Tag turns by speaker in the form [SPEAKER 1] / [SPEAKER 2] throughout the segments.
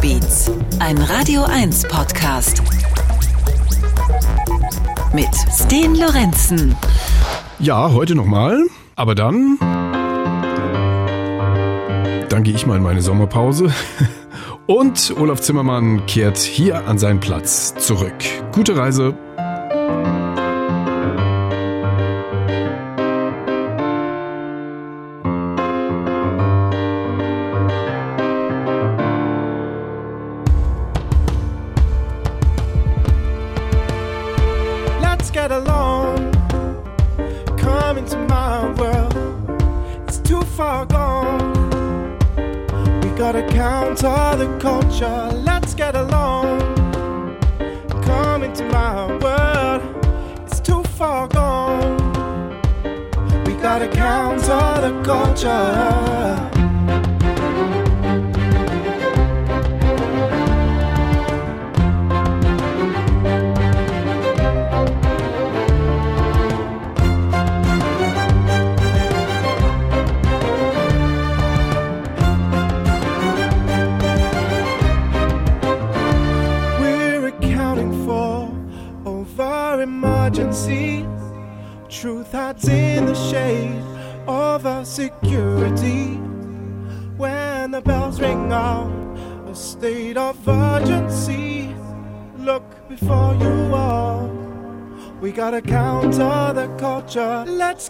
[SPEAKER 1] Beats, ein Radio 1 Podcast. Mit Sten Lorenzen.
[SPEAKER 2] Ja, heute nochmal, aber dann. Dann gehe ich mal in meine Sommerpause. Und Olaf Zimmermann kehrt hier an seinen Platz zurück. Gute Reise.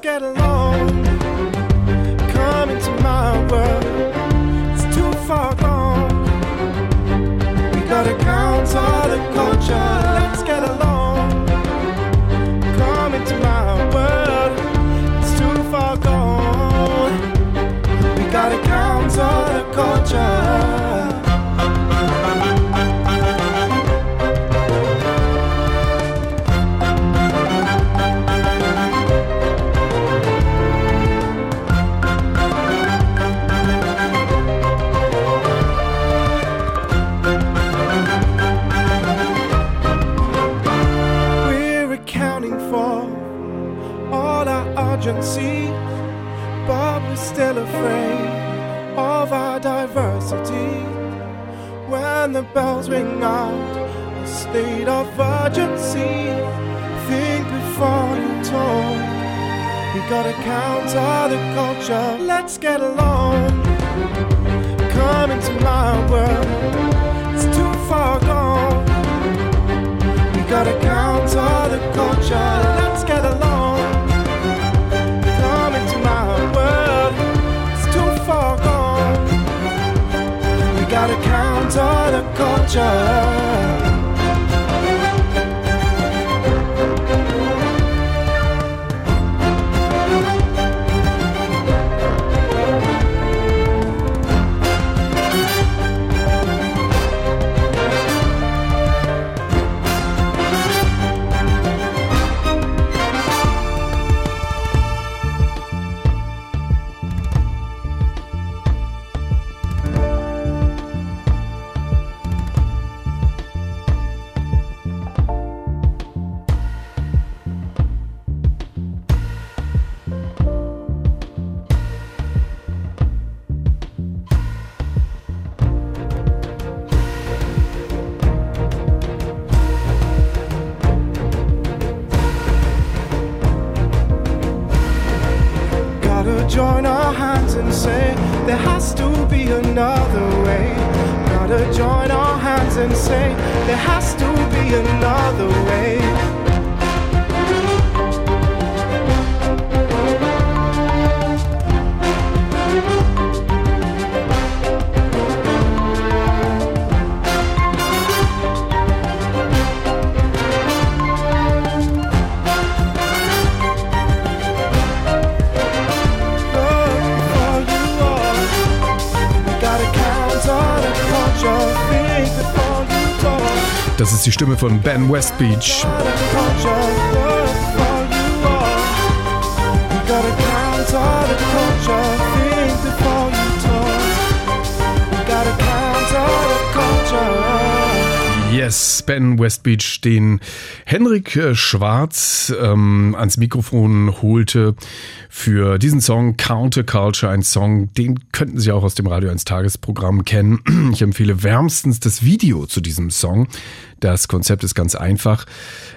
[SPEAKER 3] Get it. in West Beach.
[SPEAKER 2] Yes, Ben Westbeach, den Henrik äh, Schwarz ähm, ans Mikrofon holte für diesen Song Counter Culture, ein Song, den könnten Sie auch aus dem Radio 1 Tagesprogramm kennen. Ich empfehle wärmstens das Video zu diesem Song. Das Konzept ist ganz einfach.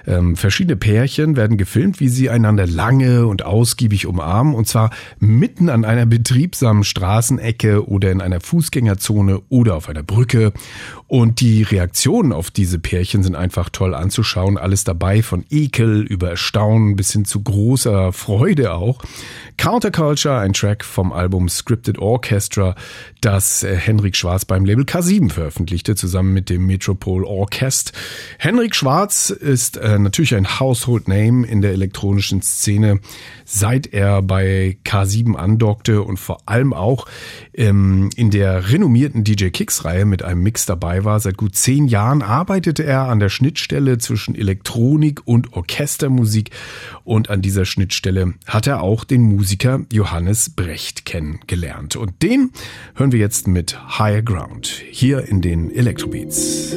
[SPEAKER 2] Ähm, verschiedene Pärchen werden gefilmt, wie sie einander lange und ausgiebig umarmen, und zwar mitten an einer betriebsamen Straßenecke oder in einer Fußgängerzone oder auf einer Brücke. Und die Reaktionen auf diese Pärchen sind einfach toll anzuschauen. Alles dabei, von Ekel über Erstaunen bis hin zu großer Freude auch. Counterculture, ein Track vom Album Scripted Orchestra, das äh, Henrik Schwarz beim Label K7 veröffentlichte, zusammen mit dem Metropole Orchest. Henrik Schwarz ist äh, natürlich ein Household Name in der elektronischen Szene, seit er bei K7 andockte und vor allem auch ähm, in der renommierten DJ Kicks Reihe mit einem Mix dabei war. Seit gut zehn Jahren arbeitete er an der Schnittstelle zwischen Elektronik und Orchestermusik und an dieser Schnittstelle hat er auch den Musiker Johannes Brecht kennengelernt. Und den hören wir jetzt mit Higher Ground hier in den Electrobeats.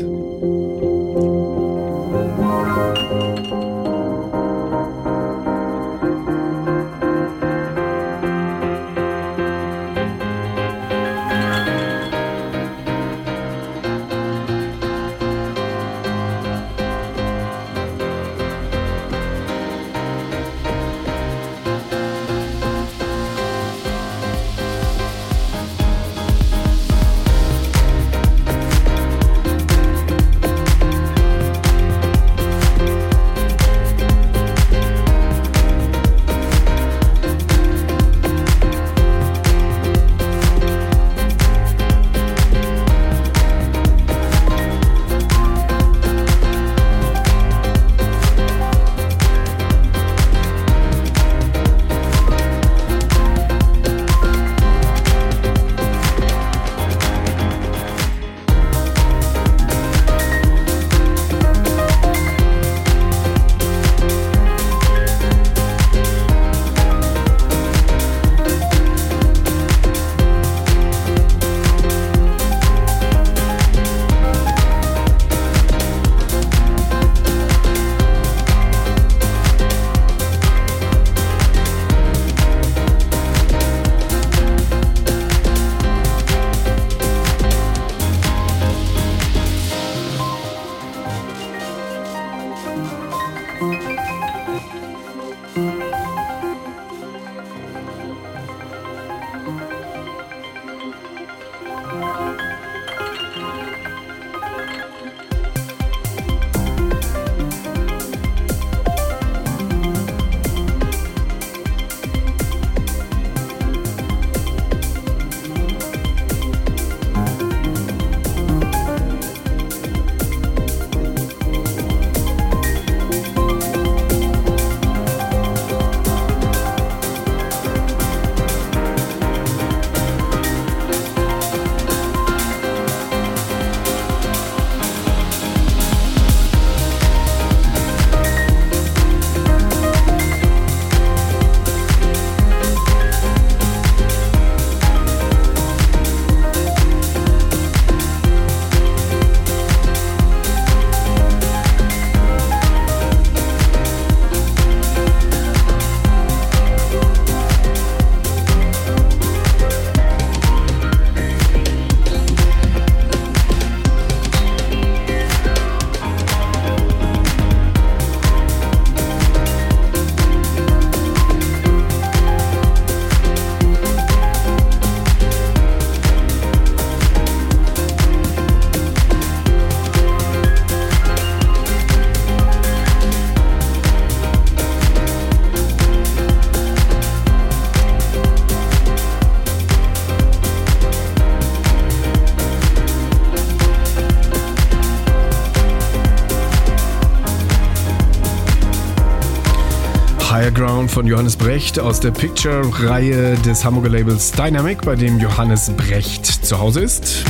[SPEAKER 2] Von Johannes Brecht aus der Picture-Reihe des Hamburger Labels Dynamic, bei dem Johannes Brecht zu Hause ist.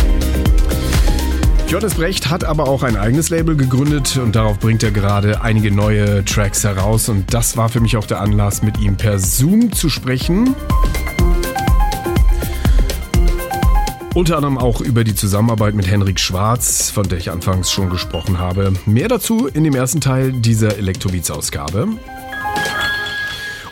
[SPEAKER 2] Johannes Brecht hat aber auch ein eigenes Label gegründet und darauf bringt er gerade einige neue Tracks heraus und das war für mich auch der Anlass, mit ihm per Zoom zu sprechen.
[SPEAKER 4] Unter anderem auch über die Zusammenarbeit mit Henrik Schwarz, von der ich anfangs schon gesprochen habe. Mehr dazu in dem ersten Teil dieser Elektrobeats-Ausgabe.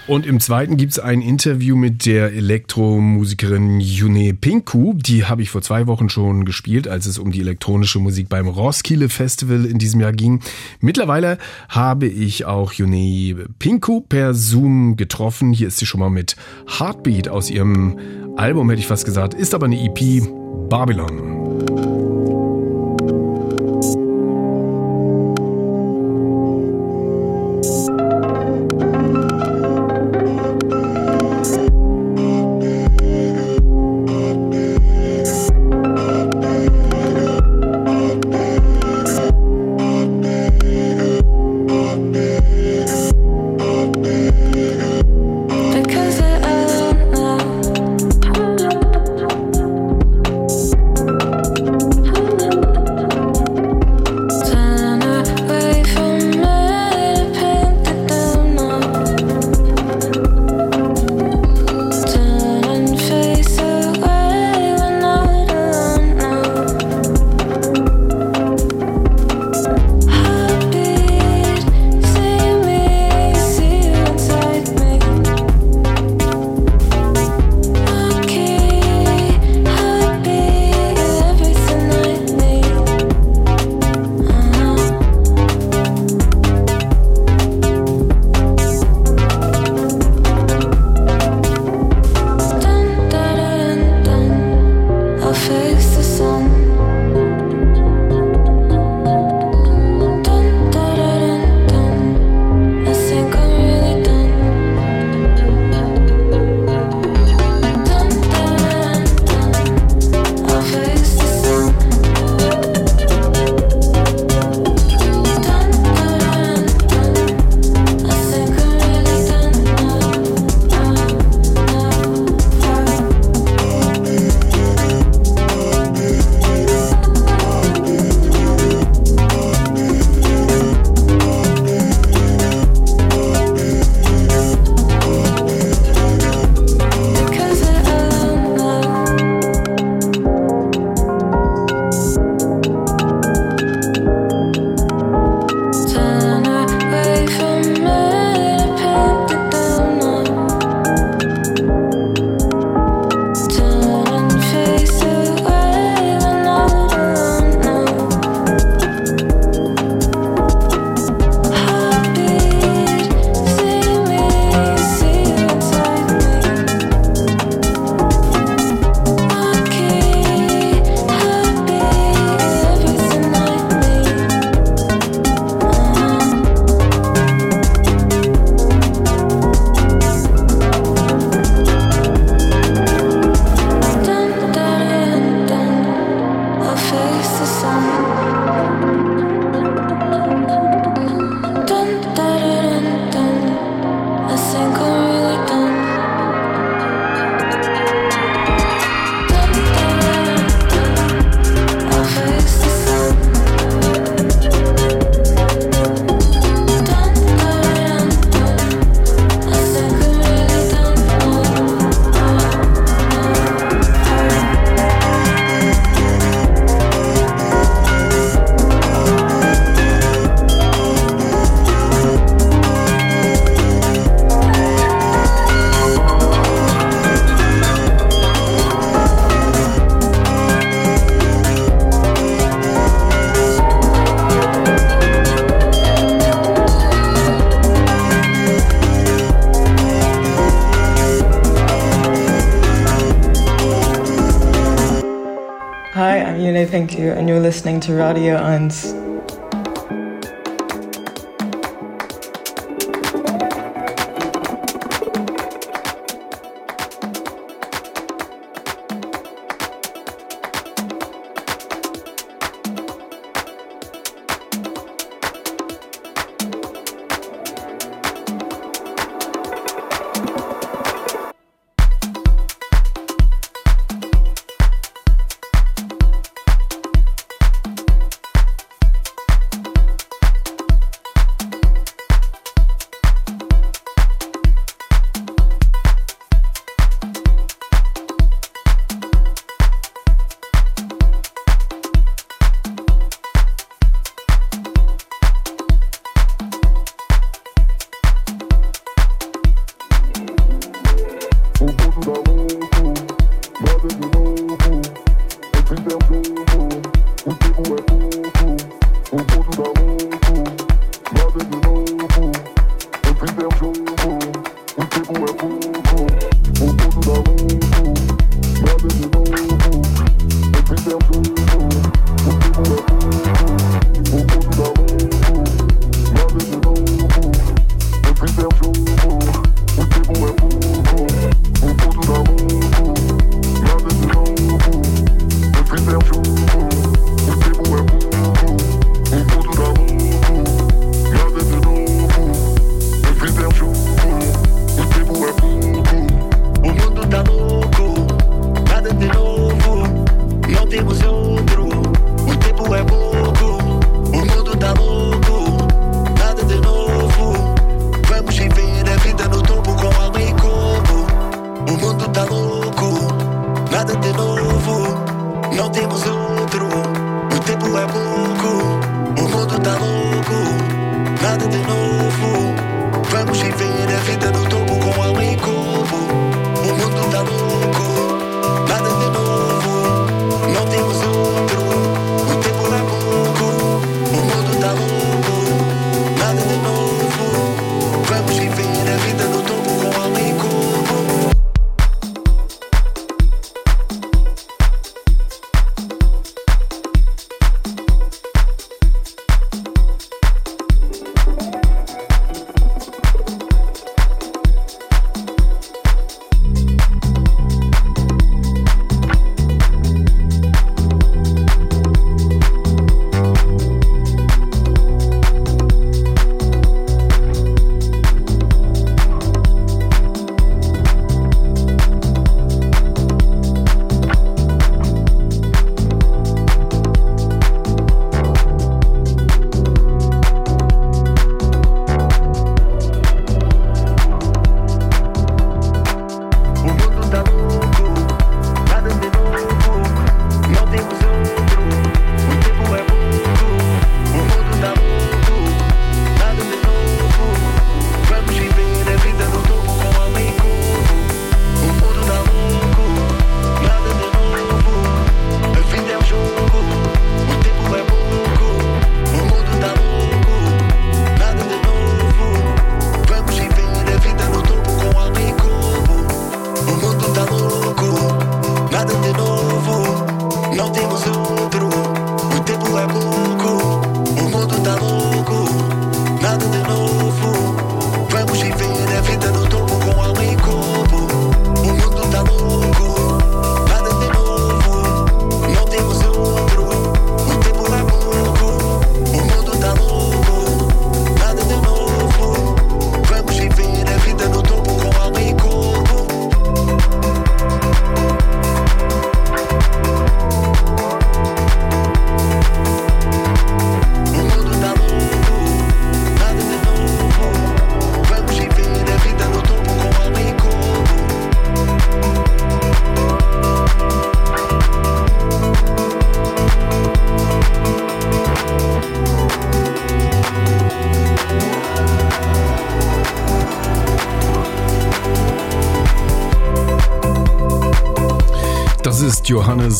[SPEAKER 4] Und im zweiten gibt es ein Interview mit der Elektromusikerin Yune Pinku. Die habe ich vor zwei Wochen schon gespielt, als es um die elektronische Musik beim Roskilde Festival in diesem Jahr ging. Mittlerweile habe ich auch Yune Pinku per Zoom getroffen. Hier ist sie schon mal mit Heartbeat aus ihrem Album, hätte ich fast gesagt, ist aber eine EP Babylon.
[SPEAKER 5] Listening to Radio 1.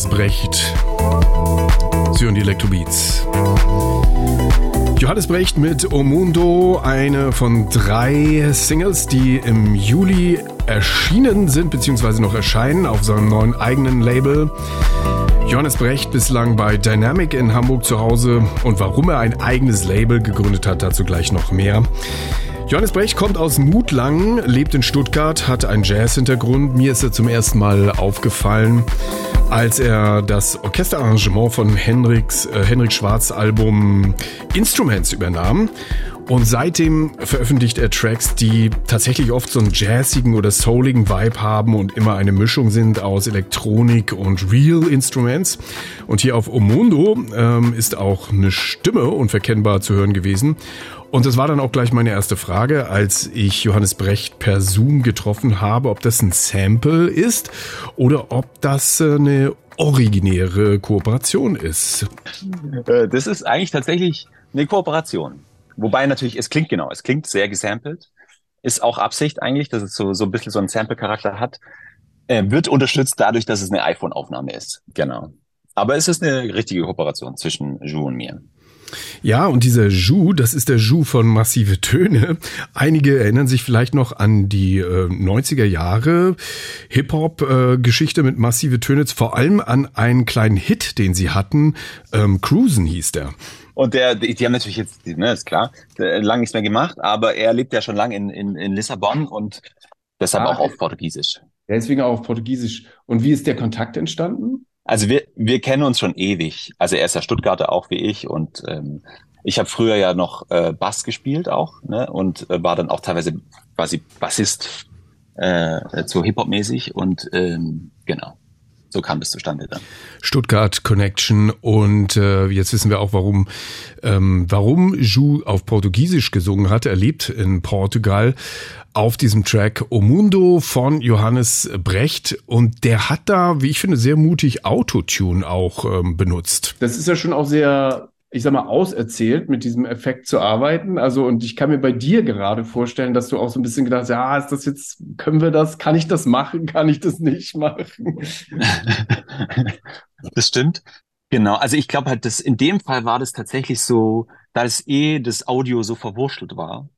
[SPEAKER 2] Johannes Brecht. Sie und die Elektrobeats. Johannes Brecht mit Omundo, eine von drei Singles, die im Juli erschienen sind, beziehungsweise noch erscheinen auf seinem neuen eigenen Label. Johannes Brecht bislang bei Dynamic in Hamburg zu Hause und warum er ein eigenes Label gegründet hat, dazu gleich noch mehr. Johannes Brecht kommt aus Mutlang, lebt in Stuttgart, hat einen Jazz-Hintergrund. Mir ist er zum ersten Mal aufgefallen als er das Orchesterarrangement von Henriks, äh, Henrik Schwarz Album Instruments übernahm. Und seitdem veröffentlicht er Tracks, die tatsächlich oft so einen jazzigen oder souligen Vibe haben und immer eine Mischung sind aus Elektronik und Real Instruments. Und hier auf Omundo ähm, ist auch eine Stimme unverkennbar zu hören gewesen. Und das war dann auch gleich meine erste Frage, als ich Johannes Brecht per Zoom getroffen habe, ob das ein Sample ist oder ob das äh, eine originäre Kooperation ist.
[SPEAKER 6] Äh, das ist eigentlich tatsächlich eine Kooperation. Wobei natürlich, es klingt genau, es klingt sehr gesampelt. Ist auch Absicht eigentlich, dass es so, so ein bisschen so einen Sample-Charakter hat. Äh, wird unterstützt dadurch, dass es eine iPhone-Aufnahme ist. Genau. Aber es ist eine richtige Kooperation zwischen Ju und mir.
[SPEAKER 2] Ja, und dieser Jou, das ist der Jou von Massive Töne. Einige erinnern sich vielleicht noch an die äh, 90er Jahre Hip-Hop-Geschichte äh, mit Massive Töne, vor allem an einen kleinen Hit, den sie hatten. Ähm, Cruisen hieß der.
[SPEAKER 6] Und der, die, die haben natürlich jetzt, ne, ist klar, lange nichts mehr gemacht, aber er lebt ja schon lange in, in, in Lissabon und deshalb ah, auch auf Portugiesisch.
[SPEAKER 7] Deswegen auch auf Portugiesisch. Und wie ist der Kontakt entstanden?
[SPEAKER 6] Also wir, wir kennen uns schon ewig. Also er ist ja Stuttgarter auch wie ich und ähm, ich habe früher ja noch äh, Bass gespielt auch ne? und äh, war dann auch teilweise quasi Bassist äh, so Hip-Hop-mäßig und ähm, genau so kam das zustande dann.
[SPEAKER 2] Stuttgart Connection und äh, jetzt wissen wir auch, warum, ähm, warum Ju auf Portugiesisch gesungen hat. Er lebt in Portugal auf diesem Track O Mundo von Johannes Brecht und der hat da, wie ich finde, sehr mutig Autotune auch ähm, benutzt.
[SPEAKER 7] Das ist ja schon auch sehr ich sag mal, auserzählt, mit diesem Effekt zu arbeiten. Also, und ich kann mir bei dir gerade vorstellen, dass du auch so ein bisschen gedacht hast, ja, ist das jetzt, können wir das, kann ich das machen, kann ich das nicht machen?
[SPEAKER 6] das stimmt. Genau. Also ich glaube halt, dass in dem Fall war das tatsächlich so, da es eh das Audio so verwurschtelt war.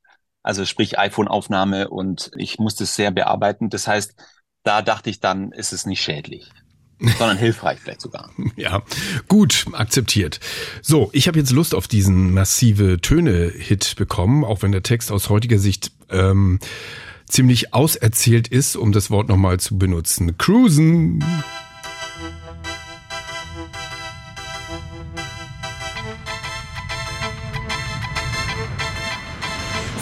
[SPEAKER 6] Also sprich iPhone-Aufnahme und ich musste es sehr bearbeiten. Das heißt, da dachte ich dann, ist es nicht schädlich sondern hilfreich vielleicht sogar.
[SPEAKER 2] Ja, gut, akzeptiert. So, ich habe jetzt Lust auf diesen massive Töne-Hit bekommen, auch wenn der Text aus heutiger Sicht ähm, ziemlich auserzählt ist, um das Wort nochmal zu benutzen. Cruisen.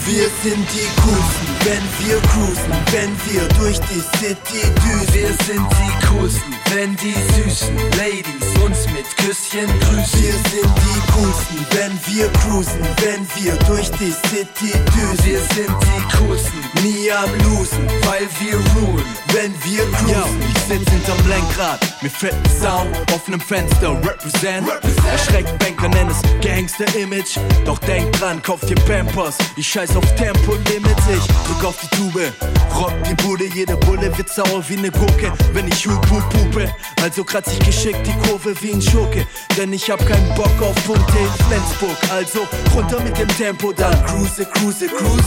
[SPEAKER 8] Wir sind die Coolsten, wenn wir cruisen, wenn wir durch die City düsen. Wir sind die Coolsten, wenn die süßen Ladies uns mit Küsschen grüßen. Wir sind die Coolsten, wenn wir cruisen, wenn wir durch die City düsen. Wir sind die Coolsten, nie am Losen, weil wir rulen, wenn wir cruisen. Yo, ich sitz hinterm Lenkrad, mit fetten Sound, offenem Fenster, represent. represent. Erschreckt Banker, nenn es Gangster-Image. Doch denk dran, kauft dir Pampers, ich scheiß auf Tempolimit, ich drück auf die Tube, rock die Bude, jede Bulle wird sauer wie ne Gurke, wenn ich hup hup hupe. Also kratz ich geschickt die Kurve wie ein Schurke, denn ich hab keinen Bock auf Punkte in Flensburg. Also runter mit dem Tempo, dann cruise, cruise, cruise.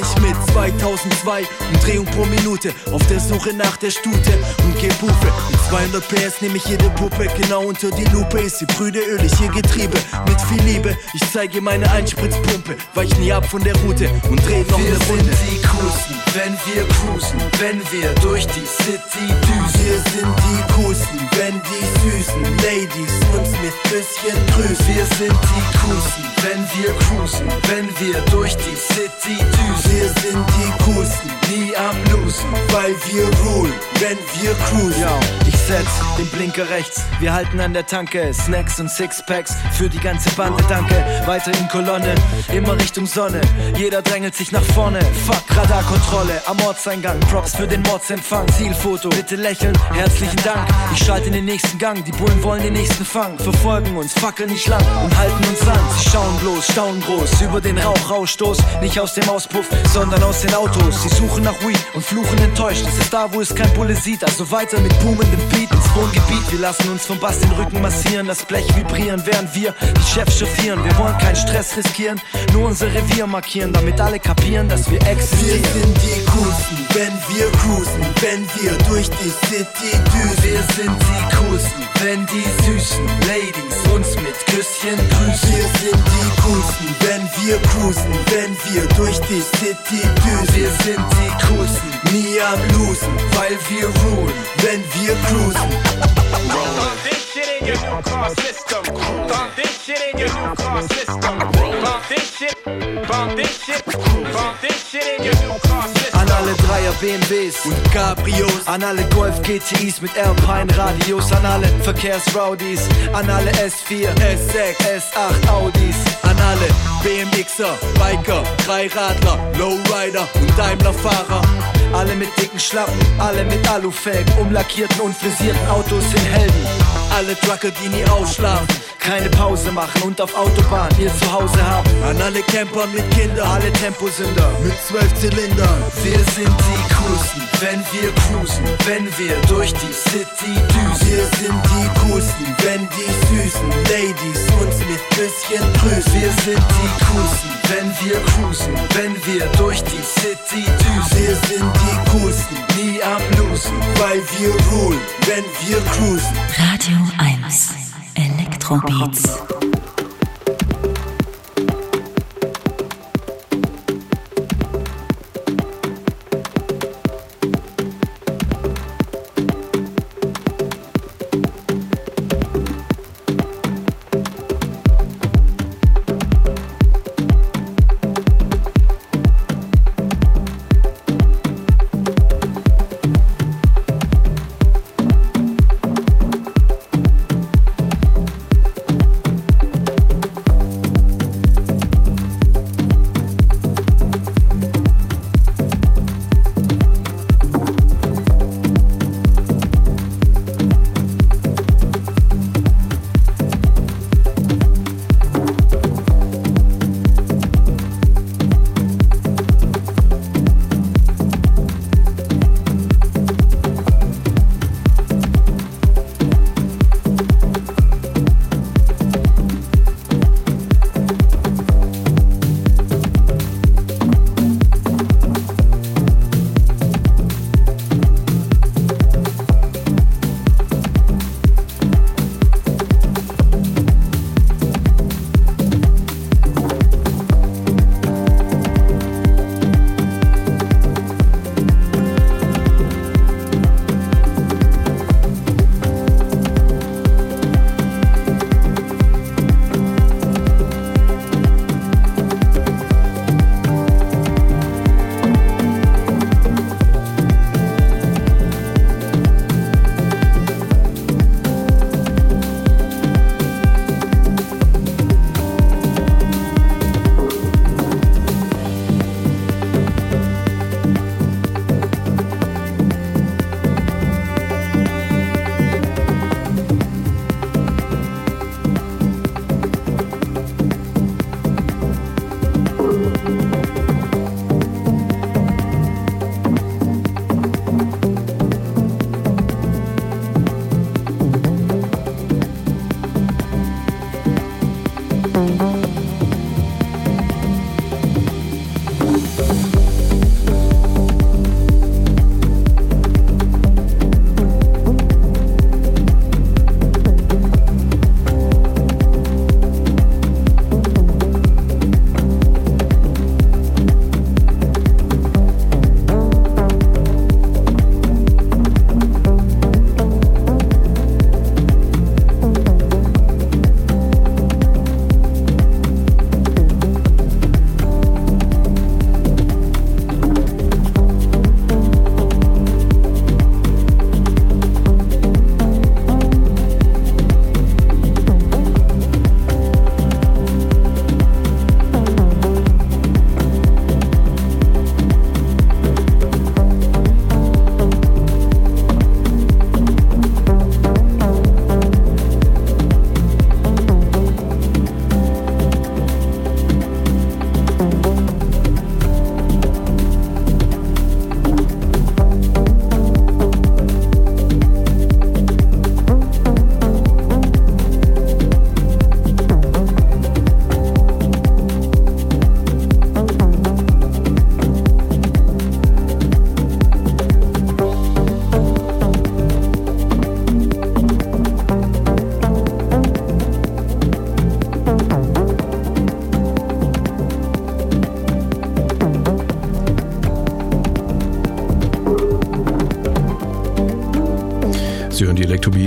[SPEAKER 8] Ich mit 2002 Umdrehung pro Minute auf der Suche nach der Stute und geb Hufe. Mit 200 PS nehme ich jede Puppe genau unter die Lupe. Ist die Brüder ölig, ihr Getriebe mit viel Liebe. Ich zeige meine Einspritzpumpe, weich nie ab von der Route. Und drehen noch wir eine Runde. Wir sind die Coolsten, wenn wir cruisen, wenn wir durch die City düsen. Wir sind die Coolsten, wenn die süßen Ladies uns mit Küsschen grüßen. Wir sind die Coolsten, wenn wir cruisen, wenn wir durch die City düsen. Wir sind die Coolsten, nie am Losen, weil wir rulen, wenn wir cruisen. Yo, ich setz den Blinker rechts, wir halten an der Tanke, Snacks und Sixpacks für die ganze Bande, danke. Weiter in Kolonne, immer Richtung Sonne. Jeder drängelt sich nach vorne. Fuck, Radarkontrolle am Ortseingang. Props für den Mordsempfang. Zielfoto, bitte lächeln. Herzlichen Dank. Ich schalte in den nächsten Gang. Die Bullen wollen den nächsten fangen. Verfolgen uns, fackeln nicht lang und halten uns an. Sie schauen bloß, staunen groß über den Rauchrausstoß. Nicht aus dem Auspuff, sondern aus den Autos. Sie suchen nach Weed und fluchen enttäuscht. Es ist da, wo es kein Bulle sieht. Also weiter mit boomendem Beat ins Wohngebiet. Wir lassen uns vom Bass den Rücken massieren. Das Blech vibrieren, während wir die Chefs chauffieren. Wir wollen keinen Stress riskieren, nur unser Revier markieren damit alle kapieren, dass wir existieren. Wir sind die Coolsten, wenn wir cruisen, wenn wir durch die City düsen. Wir sind die Coolsten, wenn die süßen Ladies uns mit Küsschen grüßen. Wir sind die Coolsten, wenn wir cruisen, wenn wir durch die City düsen. Wir sind die Coolsten, nie am Losen, weil wir rulen, wenn wir cruisen. This shit in your new car system. Pump this shit in your new car system. Pump this shit, pump this an alle Dreier BMWs und Cabrios, an alle Golf GTIs mit Alpine Radios, an alle Verkehrsrowdies, an alle S4, S6, S8 Audis, an alle BMXer, Biker, Dreiradler, Lowrider und Daimler-Fahrer. Alle mit dicken Schlappen, alle mit Alufelgen, umlackierten und frisierten Autos sind Helden. Alle Trucker, die nie ausschlafen keine Pause machen und auf Autobahn ihr Zuhause haben. An alle Camper mit Kindern, alle Temposünder mit zwölf Zylindern. Wir sind die coolsten, wenn wir cruisen, wenn wir durch die City düsen. Wir sind die coolsten, wenn die süßen Ladies uns mit bisschen grüßen. Wir sind die coolsten, wenn wir cruisen, wenn wir durch die City düsen. Wir sind die coolsten, nie am Losen, weil wir rulen, wenn wir cruisen.
[SPEAKER 1] Radio 1 Elektrobeats.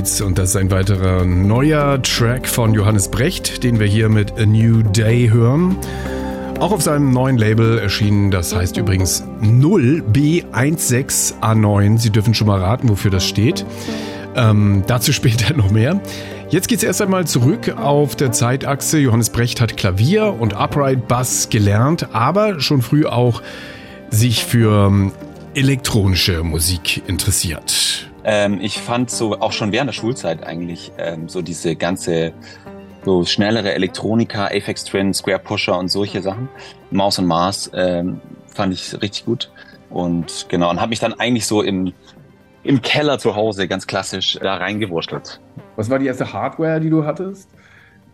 [SPEAKER 2] Electrobeats und das ist ein weiterer neuer Track von Johannes Brecht, den wir hier mit A New Day hören. Auch auf seinem neuen Label erschienen, das heißt übrigens 0B16A9. Sie dürfen schon mal raten, wofür das steht. Ähm, dazu später noch mehr. Jetzt geht es erst einmal zurück auf der Zeitachse. Johannes Brecht hat Klavier und Upright Bass gelernt, aber schon früh auch sich für ähm, elektronische Musik interessiert.
[SPEAKER 6] Ähm, ich fand so auch schon während der Schulzeit eigentlich ähm, so diese ganze so schnellere Elektronika, Apex Twin, Square Pusher und solche Sachen. Maus und Mars ähm, fand ich richtig gut. Und genau, und habe mich dann eigentlich so im, im Keller zu Hause ganz klassisch da reingewurschtelt.
[SPEAKER 7] Was war die erste Hardware, die du hattest?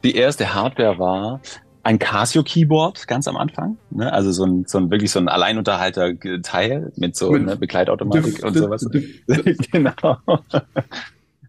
[SPEAKER 6] Die erste Hardware war ein Casio Keyboard ganz am Anfang, ne? also so ein, so ein wirklich so ein Alleinunterhalter-Teil mit so
[SPEAKER 7] Mit
[SPEAKER 6] ne, Begleitautomatik und sowas. Genau.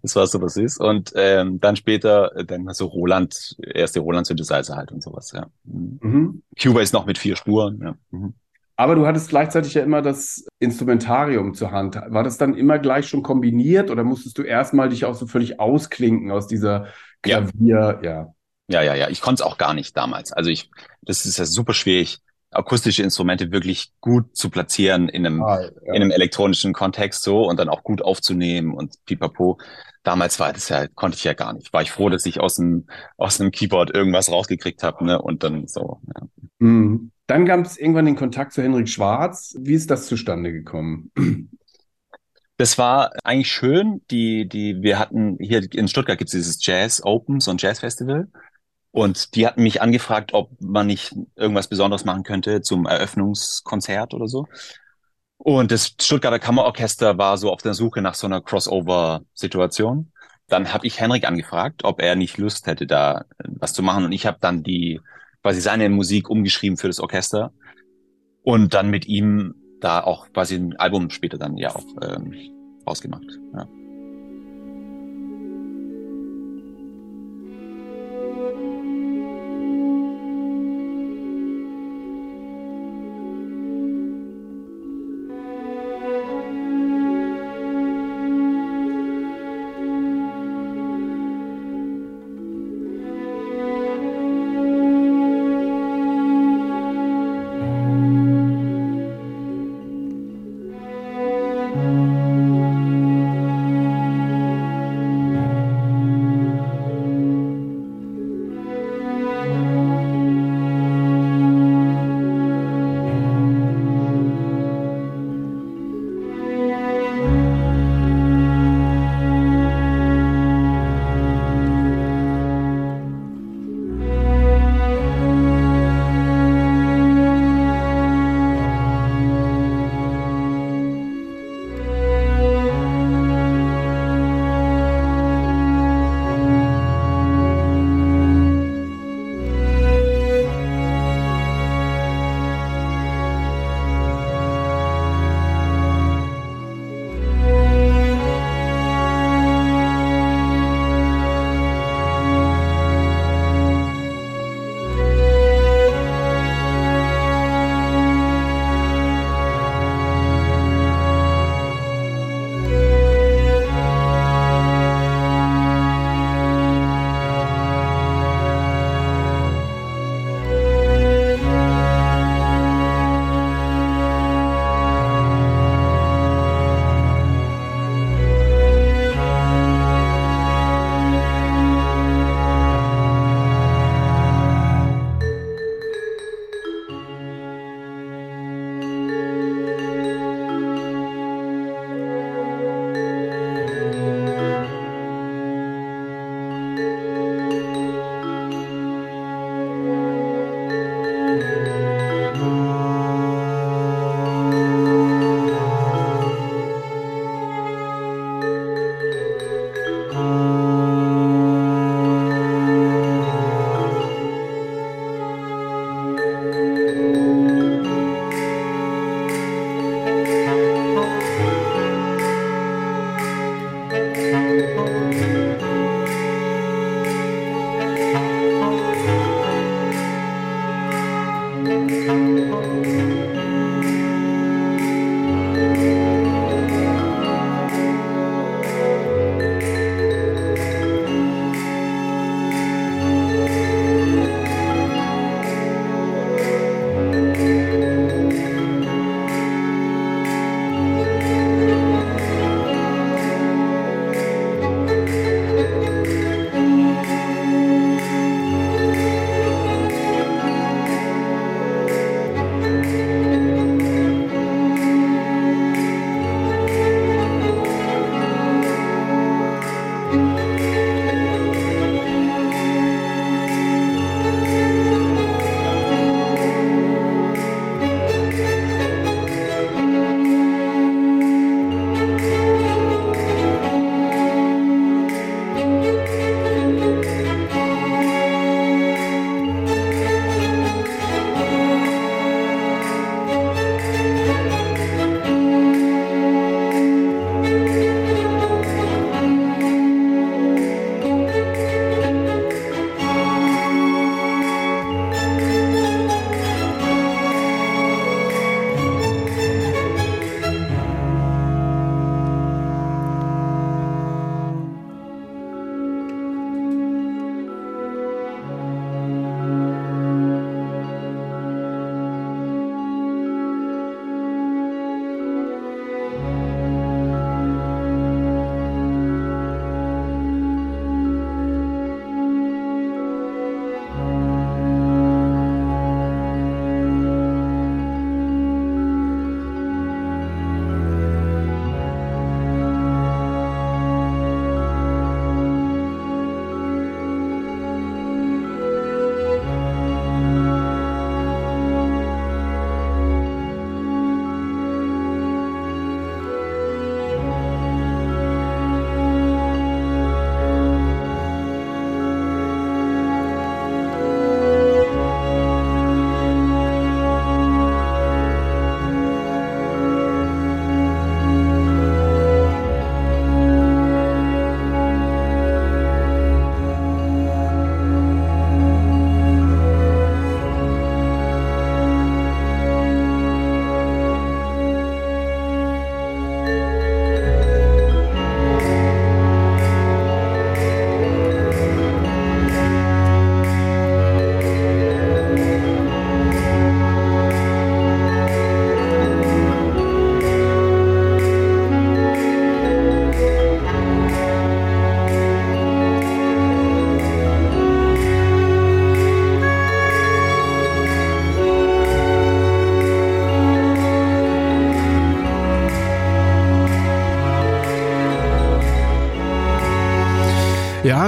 [SPEAKER 6] Das war super süß. Und ähm, dann später äh, dann so Roland, erste Roland Synthesizer halt und sowas, ja. Mhm.
[SPEAKER 7] Mhm.
[SPEAKER 6] Cubase noch mit vier Spuren, ja. Mhm.
[SPEAKER 7] Aber du hattest gleichzeitig ja immer das Instrumentarium zur Hand. War das dann immer gleich schon kombiniert oder musstest du erstmal dich auch so völlig ausklinken aus dieser. Klavier, ja.
[SPEAKER 6] Ja, ja, ja. Ich konnte es auch gar nicht damals. Also ich, das ist ja super schwierig, akustische Instrumente wirklich gut zu platzieren in einem,
[SPEAKER 7] Ah, ja.
[SPEAKER 6] in einem elektronischen Kontext so und dann auch gut aufzunehmen und pipapo. Damals war das ja, konnte ich ja gar nicht. War ich froh, dass ich aus dem, aus einem Keyboard irgendwas rausgekriegt habe, ne? Und dann so, ja.
[SPEAKER 7] Mhm. Dann gab es irgendwann den Kontakt zu Henrik Schwarz. Wie ist das zustande gekommen?
[SPEAKER 6] Das war eigentlich schön. Die, die, wir hatten hier in Stuttgart gibt's dieses Jazz Open, so ein Jazz Festival. Und die hatten mich angefragt, ob man nicht irgendwas Besonderes machen könnte zum Eröffnungskonzert oder so. Und das Stuttgarter Kammerorchester war so auf der Suche nach so einer Crossover-Situation. Dann habe ich Henrik angefragt, ob er nicht Lust hätte, da was zu machen. Und ich habe dann die quasi seine Musik umgeschrieben für das Orchester und dann mit ihm da auch quasi ein Album später dann ja auch ähm, rausgemacht.
[SPEAKER 2] Ja.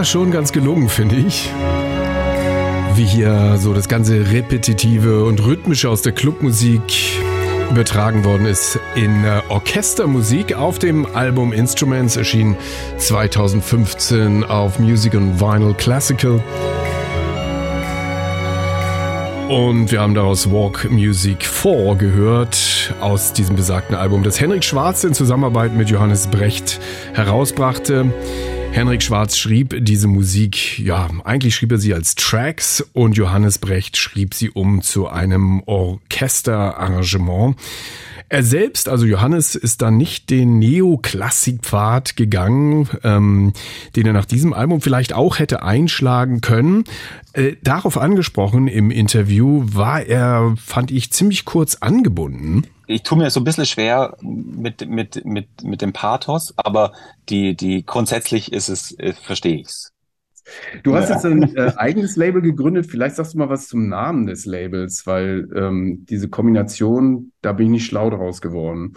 [SPEAKER 2] Schon ganz gelungen, finde ich. Wie hier so das ganze Repetitive und Rhythmische aus der Clubmusik übertragen worden ist in äh, Orchestermusik auf dem Album Instruments, erschien 2015 auf Music and Vinyl Classical. Und wir haben daraus Walk Music 4 gehört aus diesem besagten Album, das Henrik Schwarz in Zusammenarbeit mit Johannes Brecht herausbrachte. Henrik Schwarz schrieb diese Musik, ja, eigentlich schrieb er sie als Tracks und Johannes Brecht schrieb sie um zu einem Orchesterarrangement. Er selbst, also Johannes, ist dann nicht den Neoklassikpfad gegangen, ähm, den er nach diesem Album vielleicht auch hätte einschlagen können. Äh, darauf angesprochen im Interview war er, fand ich, ziemlich kurz angebunden
[SPEAKER 6] ich tue mir so ein bisschen schwer mit, mit, mit, mit dem Pathos, aber die, die grundsätzlich ist es, äh, verstehe ich's.
[SPEAKER 7] Du hast jetzt ein äh, eigenes Label gegründet. Vielleicht sagst du mal was zum Namen des Labels, weil ähm, diese Kombination, da bin ich nicht schlau draus geworden.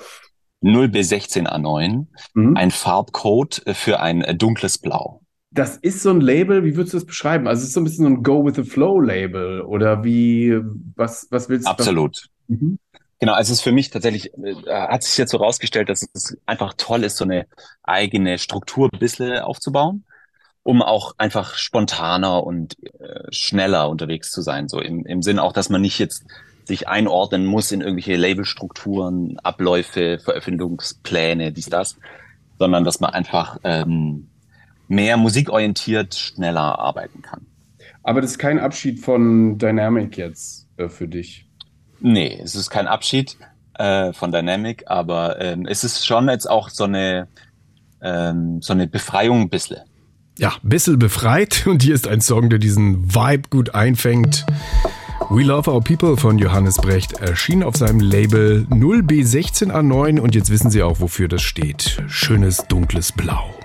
[SPEAKER 6] 0B16A9, mhm. ein Farbcode für ein äh, dunkles Blau.
[SPEAKER 7] Das ist so ein Label, wie würdest du das beschreiben? Also es ist so ein bisschen so ein Go with the Flow Label oder wie, was, was willst
[SPEAKER 6] du? Absolut. Mhm. Genau, also es ist für mich tatsächlich, äh, hat sich jetzt so rausgestellt, dass es einfach toll ist, so eine eigene Struktur ein bisschen aufzubauen, um auch einfach spontaner und äh, schneller unterwegs zu sein. So im, im Sinn auch, dass man nicht jetzt sich einordnen muss in irgendwelche Labelstrukturen, Abläufe, Veröffentlichungspläne, dies, das, sondern dass man einfach ähm, mehr musikorientiert schneller arbeiten kann.
[SPEAKER 7] Aber das ist kein Abschied von Dynamic jetzt äh, für dich.
[SPEAKER 6] Nee, es ist kein Abschied äh, von Dynamic, aber ähm, es ist schon jetzt auch so eine, ähm, so eine Befreiung ein bisschen.
[SPEAKER 2] Ja, bisschen befreit und hier ist ein Song, der diesen Vibe gut einfängt. We Love Our People von Johannes Brecht erschien auf seinem Label 0B16A9 und jetzt wissen Sie auch, wofür das steht. Schönes dunkles Blau.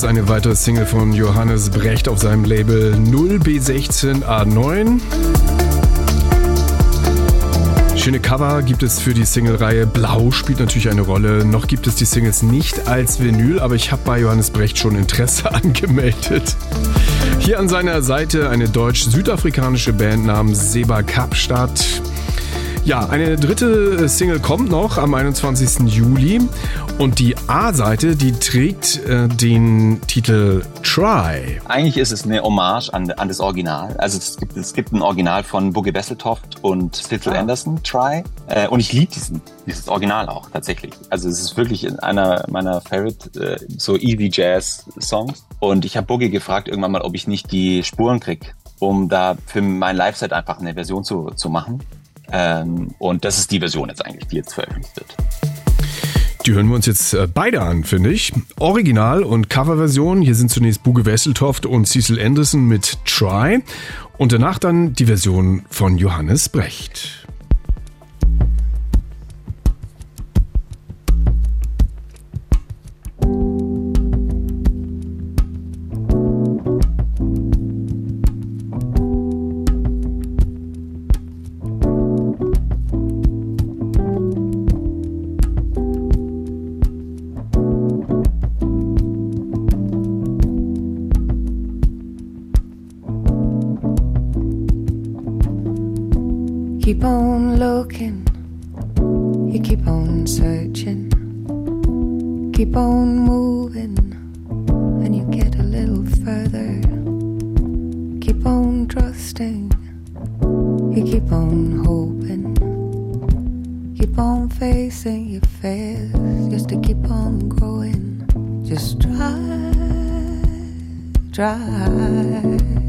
[SPEAKER 2] Ist eine weitere Single von Johannes Brecht auf seinem Label 0B16A9. Schöne Cover gibt es für die Single-Reihe. Blau spielt natürlich eine Rolle. Noch gibt es die Singles nicht als Vinyl, aber ich habe bei Johannes Brecht schon Interesse angemeldet. Hier an seiner Seite eine deutsch-südafrikanische Band namens Seba Kapstadt. Ja, eine dritte Single kommt noch am 21. Juli und die A-Seite, die trägt äh, den Titel Try.
[SPEAKER 6] Eigentlich ist es eine Hommage an, an das Original. Also es gibt, es gibt ein Original von Boogie Besseltoft und Cecil ah. Anderson, Try. Äh, und ich liebe diesen, dieses Original auch tatsächlich. Also es ist wirklich einer meiner Favorite, äh, so Easy Jazz Songs. Und ich habe Boogie gefragt irgendwann mal, ob ich nicht die Spuren krieg, um da für mein Live-Set einfach eine Version zu, zu machen. Ähm, und das ist die Version jetzt eigentlich, die jetzt veröffentlicht wird.
[SPEAKER 2] Die hören wir uns jetzt äh, beide an, finde ich. Original- und Coverversion. Hier sind zunächst Buge Wesseltoft und Cecil Anderson mit Try. Und danach dann die Version von Johannes Brecht.
[SPEAKER 9] Looking, you keep on searching, keep on moving, and you get a little further. Keep on trusting, you keep on hoping, keep on facing your fears. Just to keep on growing. Just try, try,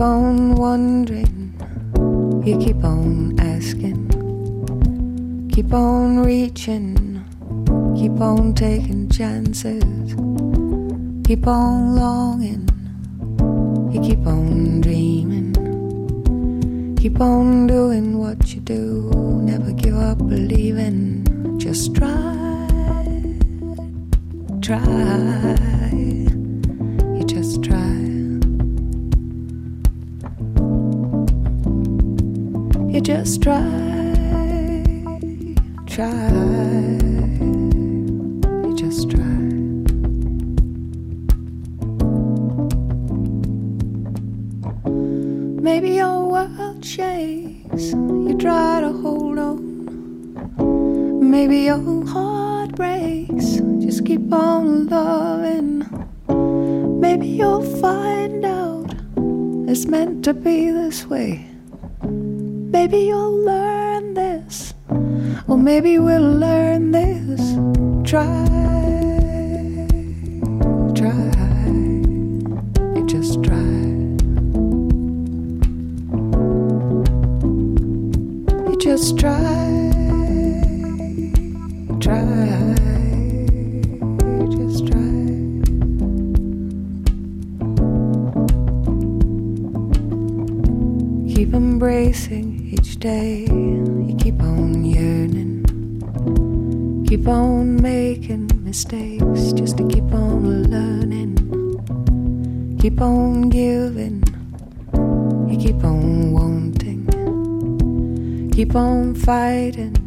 [SPEAKER 9] keep on wondering, you keep on asking, keep on reaching, keep on taking chances, keep on longing, you keep on dreaming, keep on doing what you do, never give up believing, just try, try, you just try. You just try, try. You just try. Maybe your world shakes. You try to hold on. Maybe your heart breaks. Just keep on loving. Maybe you'll find out it's meant to be this way. Maybe you'll learn this, or maybe we'll learn this. Try, keep on giving, you keep on wanting, keep on fighting.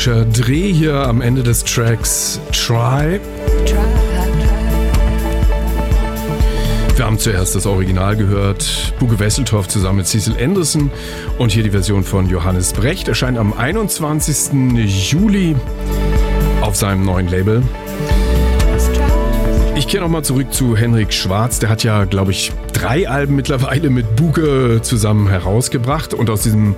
[SPEAKER 2] Harmonischer Dreh hier am Ende des Tracks Try. Wir haben zuerst das Original gehört, Buge Wesseltorf zusammen mit Cecil Anderson und hier die Version von Johannes Brecht erscheint am 21. Juli auf seinem neuen Label. Ich kehre nochmal zurück zu Henrik Schwarz. Der hat ja, glaube ich, drei Alben mittlerweile mit Buke zusammen herausgebracht. Und aus diesem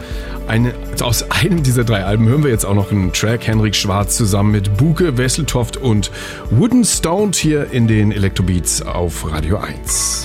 [SPEAKER 2] eine, aus einem dieser drei Alben hören wir jetzt auch noch einen Track. Henrik Schwarz zusammen mit Buke, Wesseltoft und Wooden Stoned hier in den Electrobeats auf Radio 1.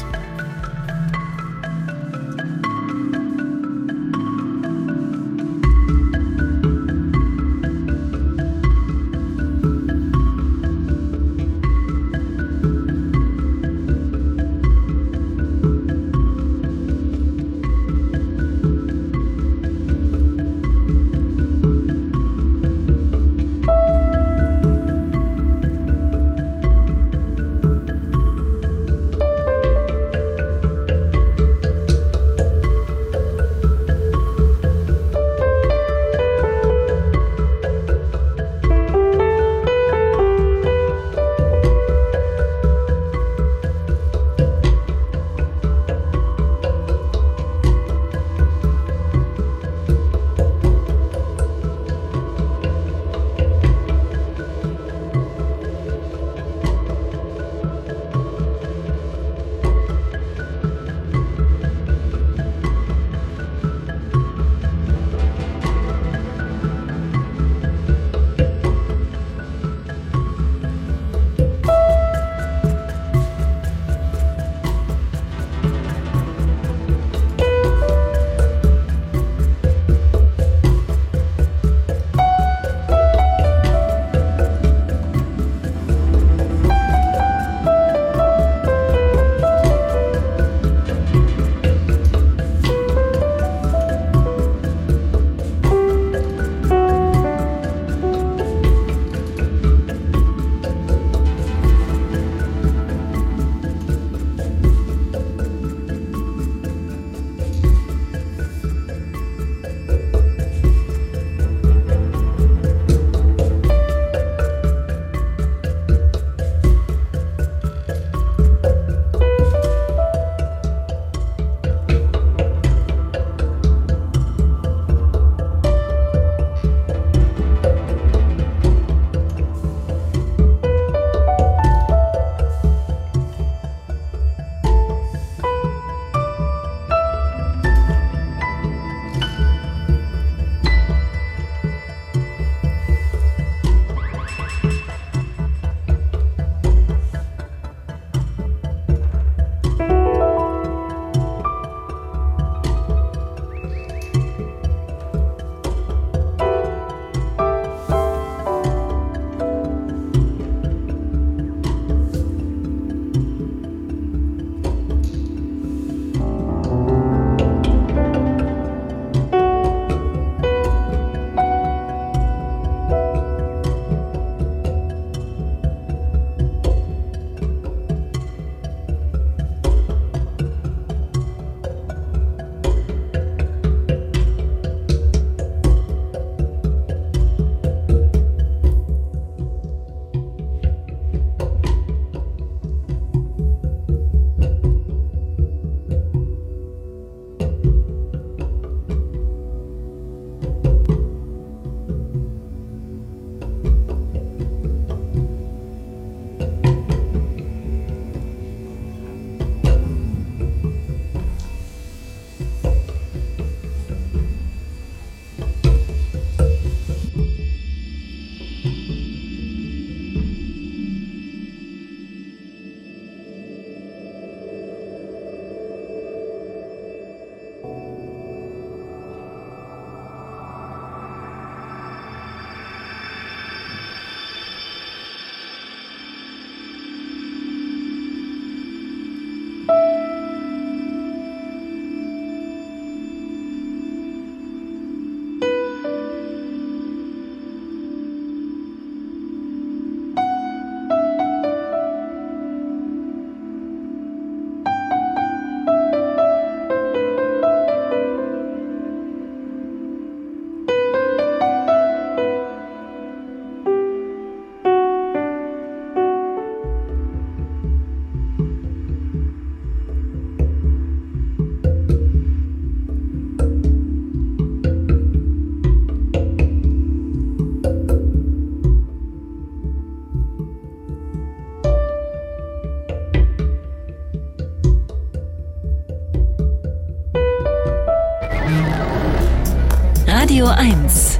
[SPEAKER 1] Radio 1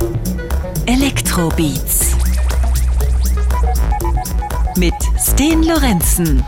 [SPEAKER 1] Elektrobeats mit Sten Lorenzen.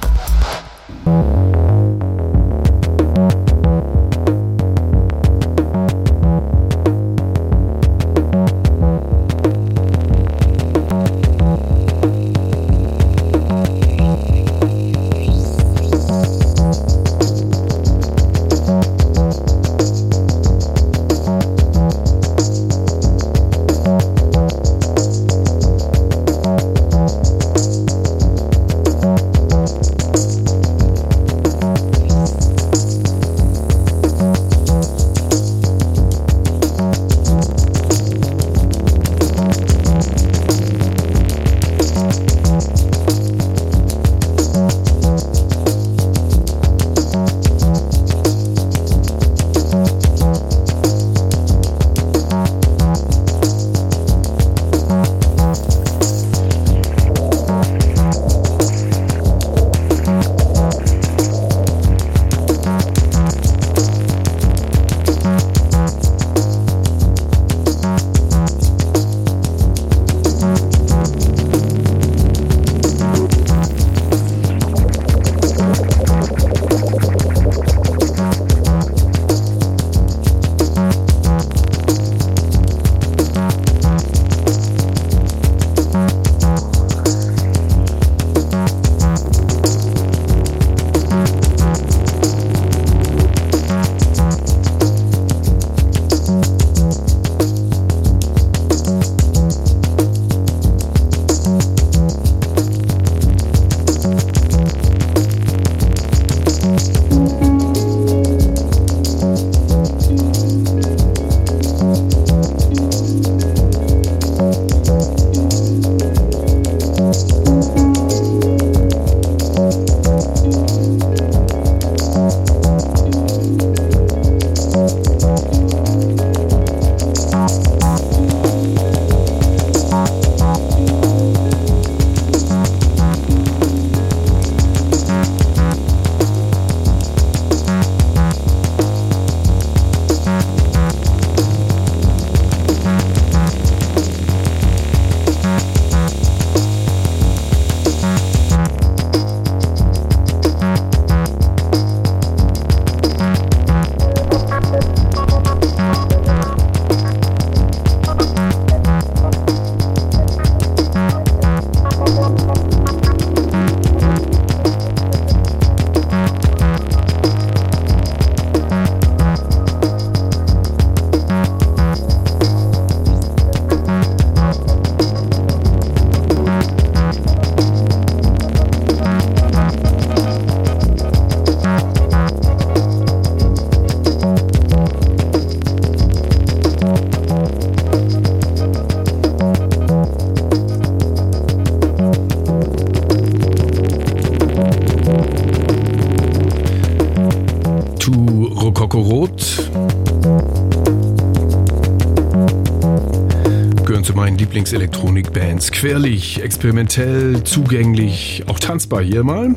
[SPEAKER 2] Lieblingselektronik-Bands. Querlich, experimentell, zugänglich, auch tanzbar hier mal.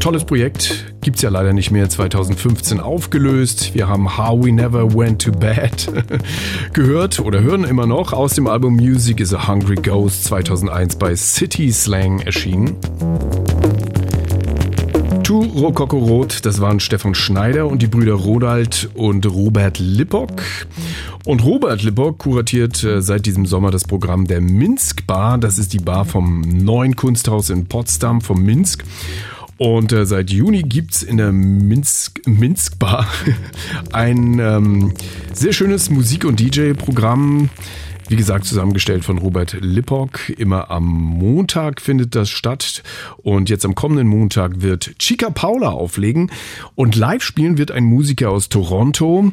[SPEAKER 2] Tolles Projekt, gibt's ja leider nicht mehr, 2015 aufgelöst. Wir haben How We Never Went to Bed gehört oder hören immer noch aus dem Album Music is a Hungry Ghost 2001 bei City Slang erschienen. Tu Rokoko Rot, das waren Stefan Schneider und die Brüder Rodald und Robert Lippock. Und Robert Lippock kuratiert äh, seit diesem Sommer das Programm der Minsk Bar. Das ist die Bar vom neuen Kunsthaus in Potsdam, vom Minsk. Und äh, seit Juni gibt's in der Minsk, Minsk Bar ein ähm, sehr schönes Musik- und DJ-Programm wie gesagt, zusammengestellt von Robert Lippock. Immer am Montag findet das statt. Und jetzt am kommenden Montag wird Chica Paula auflegen. Und live spielen wird ein Musiker aus Toronto.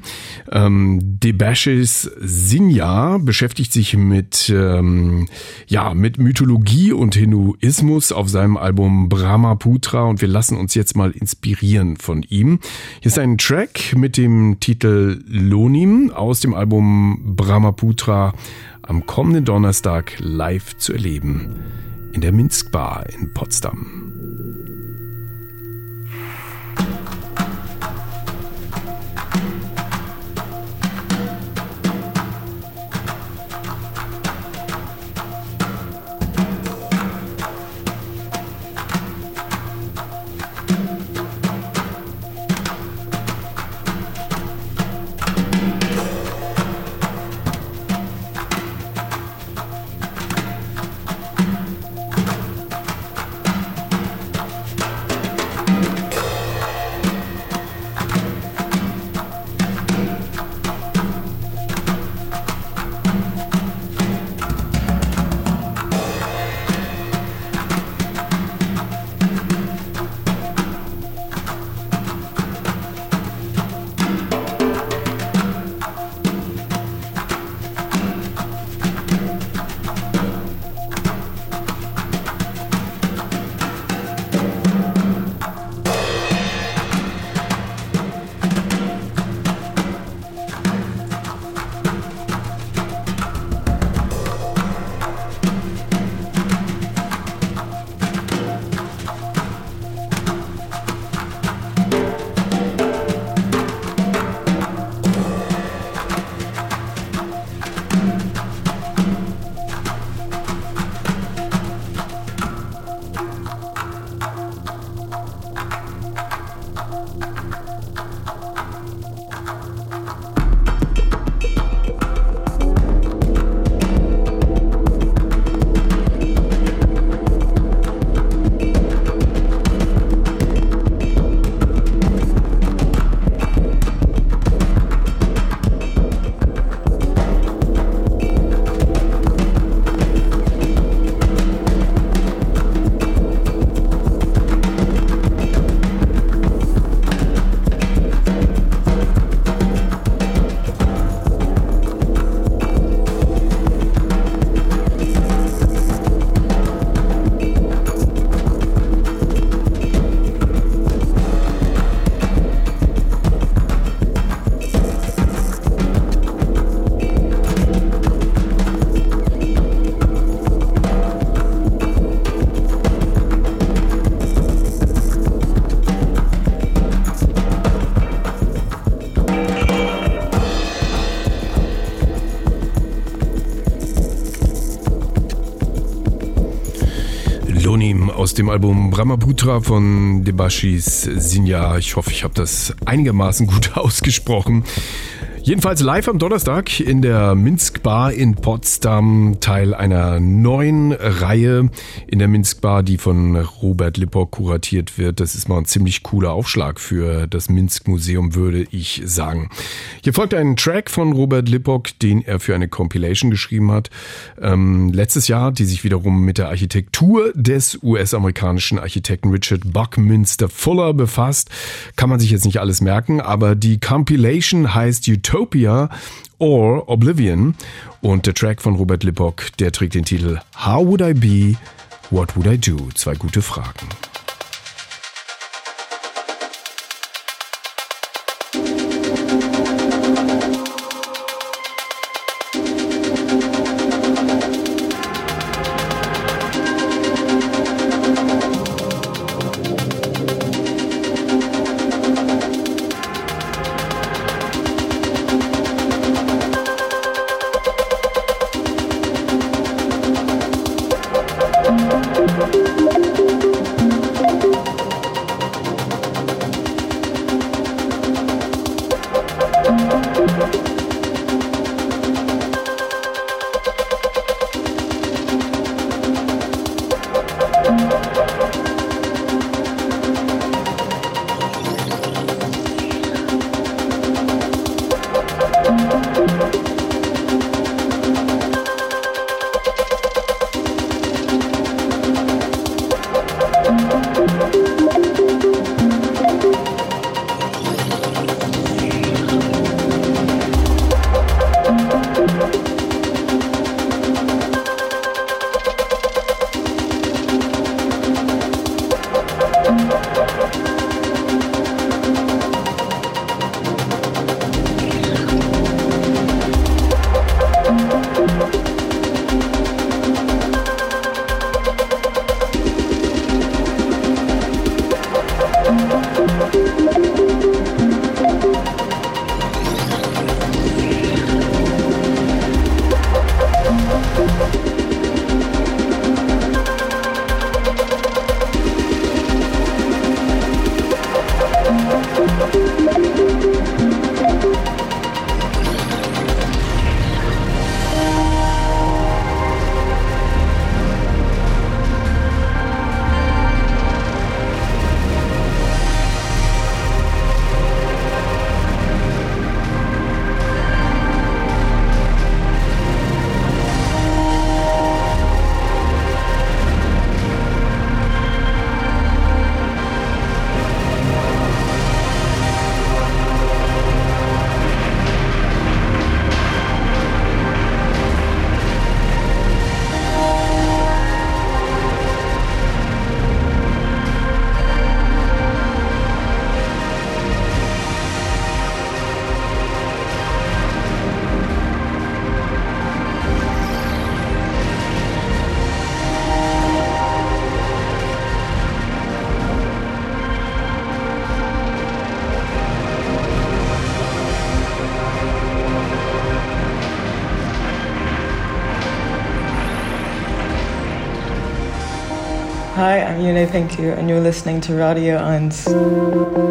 [SPEAKER 2] Ähm, Debashes Sinja beschäftigt sich mit, ähm, ja, mit Mythologie und Hinduismus auf seinem Album Brahmaputra. Und wir lassen uns jetzt mal inspirieren von ihm. Hier ist ein Track mit dem Titel Lonim aus dem Album Brahmaputra am kommenden Donnerstag live zu erleben in der Minsk Bar in Potsdam. Dem Album Brahmaputra von Debashis Sinja. Ich hoffe, ich habe das einigermaßen gut ausgesprochen. Jedenfalls live am Donnerstag in der Minsk Bar in Potsdam, Teil einer neuen Reihe in der Minsk Bar, die von Robert Lippock kuratiert wird. Das ist mal ein ziemlich cooler Aufschlag für das Minsk Museum, würde ich sagen. Hier folgt ein Track von Robert Lippock, den er für eine Compilation geschrieben hat. Ähm, letztes Jahr, die sich wiederum mit der Architektur des US-amerikanischen Architekten Richard Buckminster Fuller befasst. Kann man sich jetzt nicht alles merken, aber die Compilation heißt Utopia Utopia or Oblivion. Und der Track von Robert Lippock, der trägt den Titel How Would I Be? What Would I Do? Zwei gute Fragen.
[SPEAKER 4] I'm Thank You, and you're listening to Radio 1.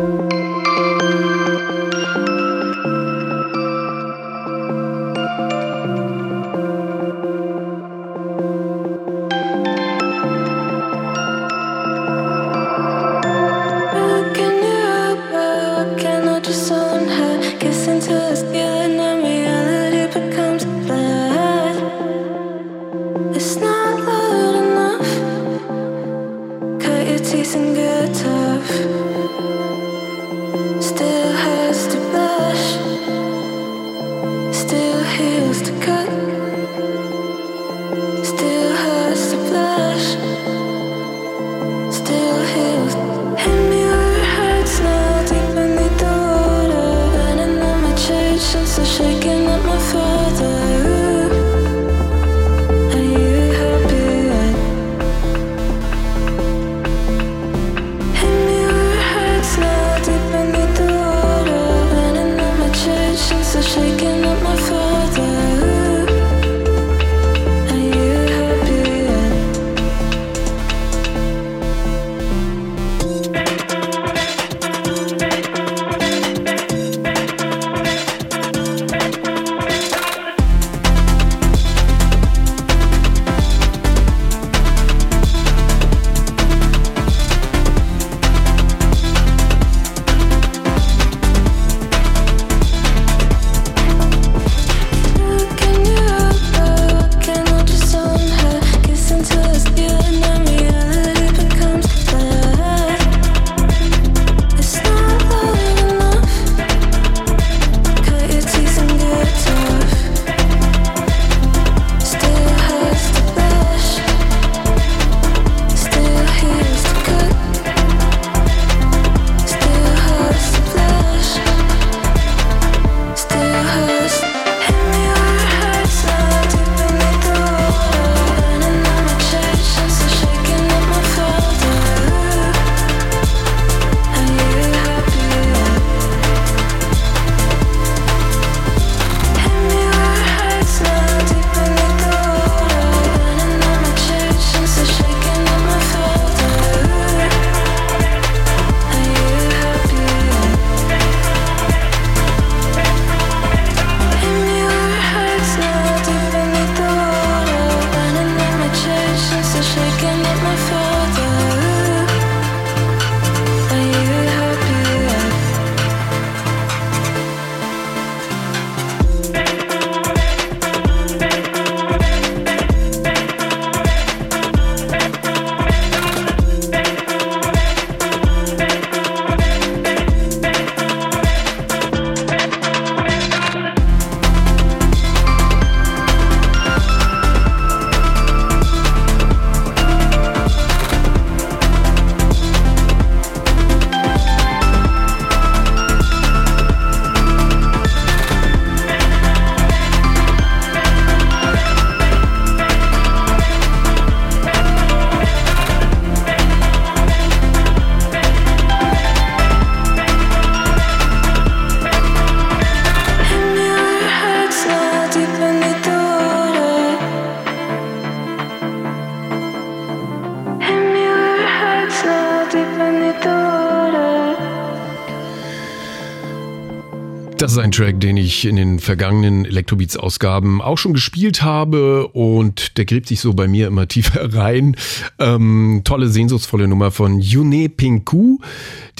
[SPEAKER 2] Track, den ich in den vergangenen Electrobeats-Ausgaben auch schon gespielt habe und der gräbt sich so bei mir immer tiefer rein. Ähm, tolle, sehnsuchtsvolle Nummer von Yune Pinku.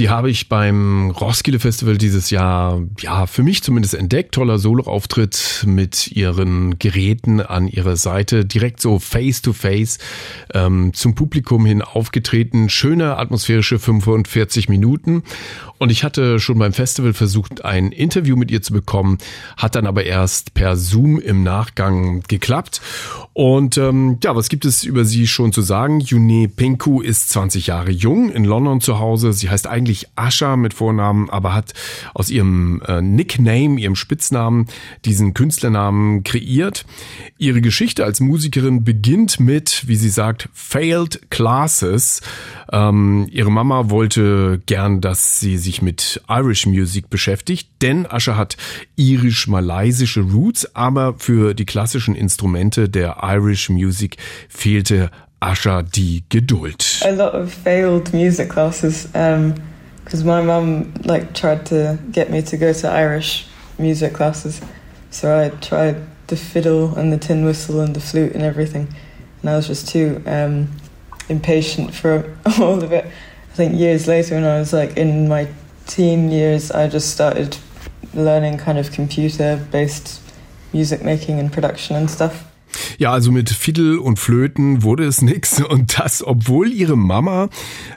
[SPEAKER 2] Die habe ich beim Roskilde Festival dieses Jahr, ja, für mich zumindest entdeckt. Toller Solo-Auftritt mit ihren Geräten an ihrer Seite, direkt so face to face ähm, zum Publikum hin aufgetreten. Schöne atmosphärische 45 Minuten. Und ich hatte schon beim Festival versucht, ein Interview mit ihr zu bekommen, hat dann aber erst per Zoom im Nachgang geklappt. Und ähm, ja, was gibt es über sie schon zu sagen? Yune Pinku ist 20 Jahre jung, in London zu Hause. Sie heißt eigentlich Asha mit Vornamen, aber hat aus ihrem äh, Nickname, ihrem Spitznamen, diesen Künstlernamen kreiert. Ihre Geschichte als Musikerin beginnt mit, wie sie sagt, Failed Classes. Ähm, ihre Mama wollte gern, dass sie sich mit Irish Music beschäftigt, denn Asha hat irisch-malaysische Roots, aber für die klassischen Instrumente der Irish Music fehlte Asha die Geduld.
[SPEAKER 5] A lot of failed music classes because um, my mum like tried to get me to go to Irish music classes, so I tried the fiddle and the tin whistle and the flute and everything, and I was just too um, impatient for all of it. I think years later, when I was like in my teen years, I just started learning kind of computer based music making and production and stuff.
[SPEAKER 2] Ja, also mit Fiddle und Flöten wurde es nix und das, obwohl ihre Mama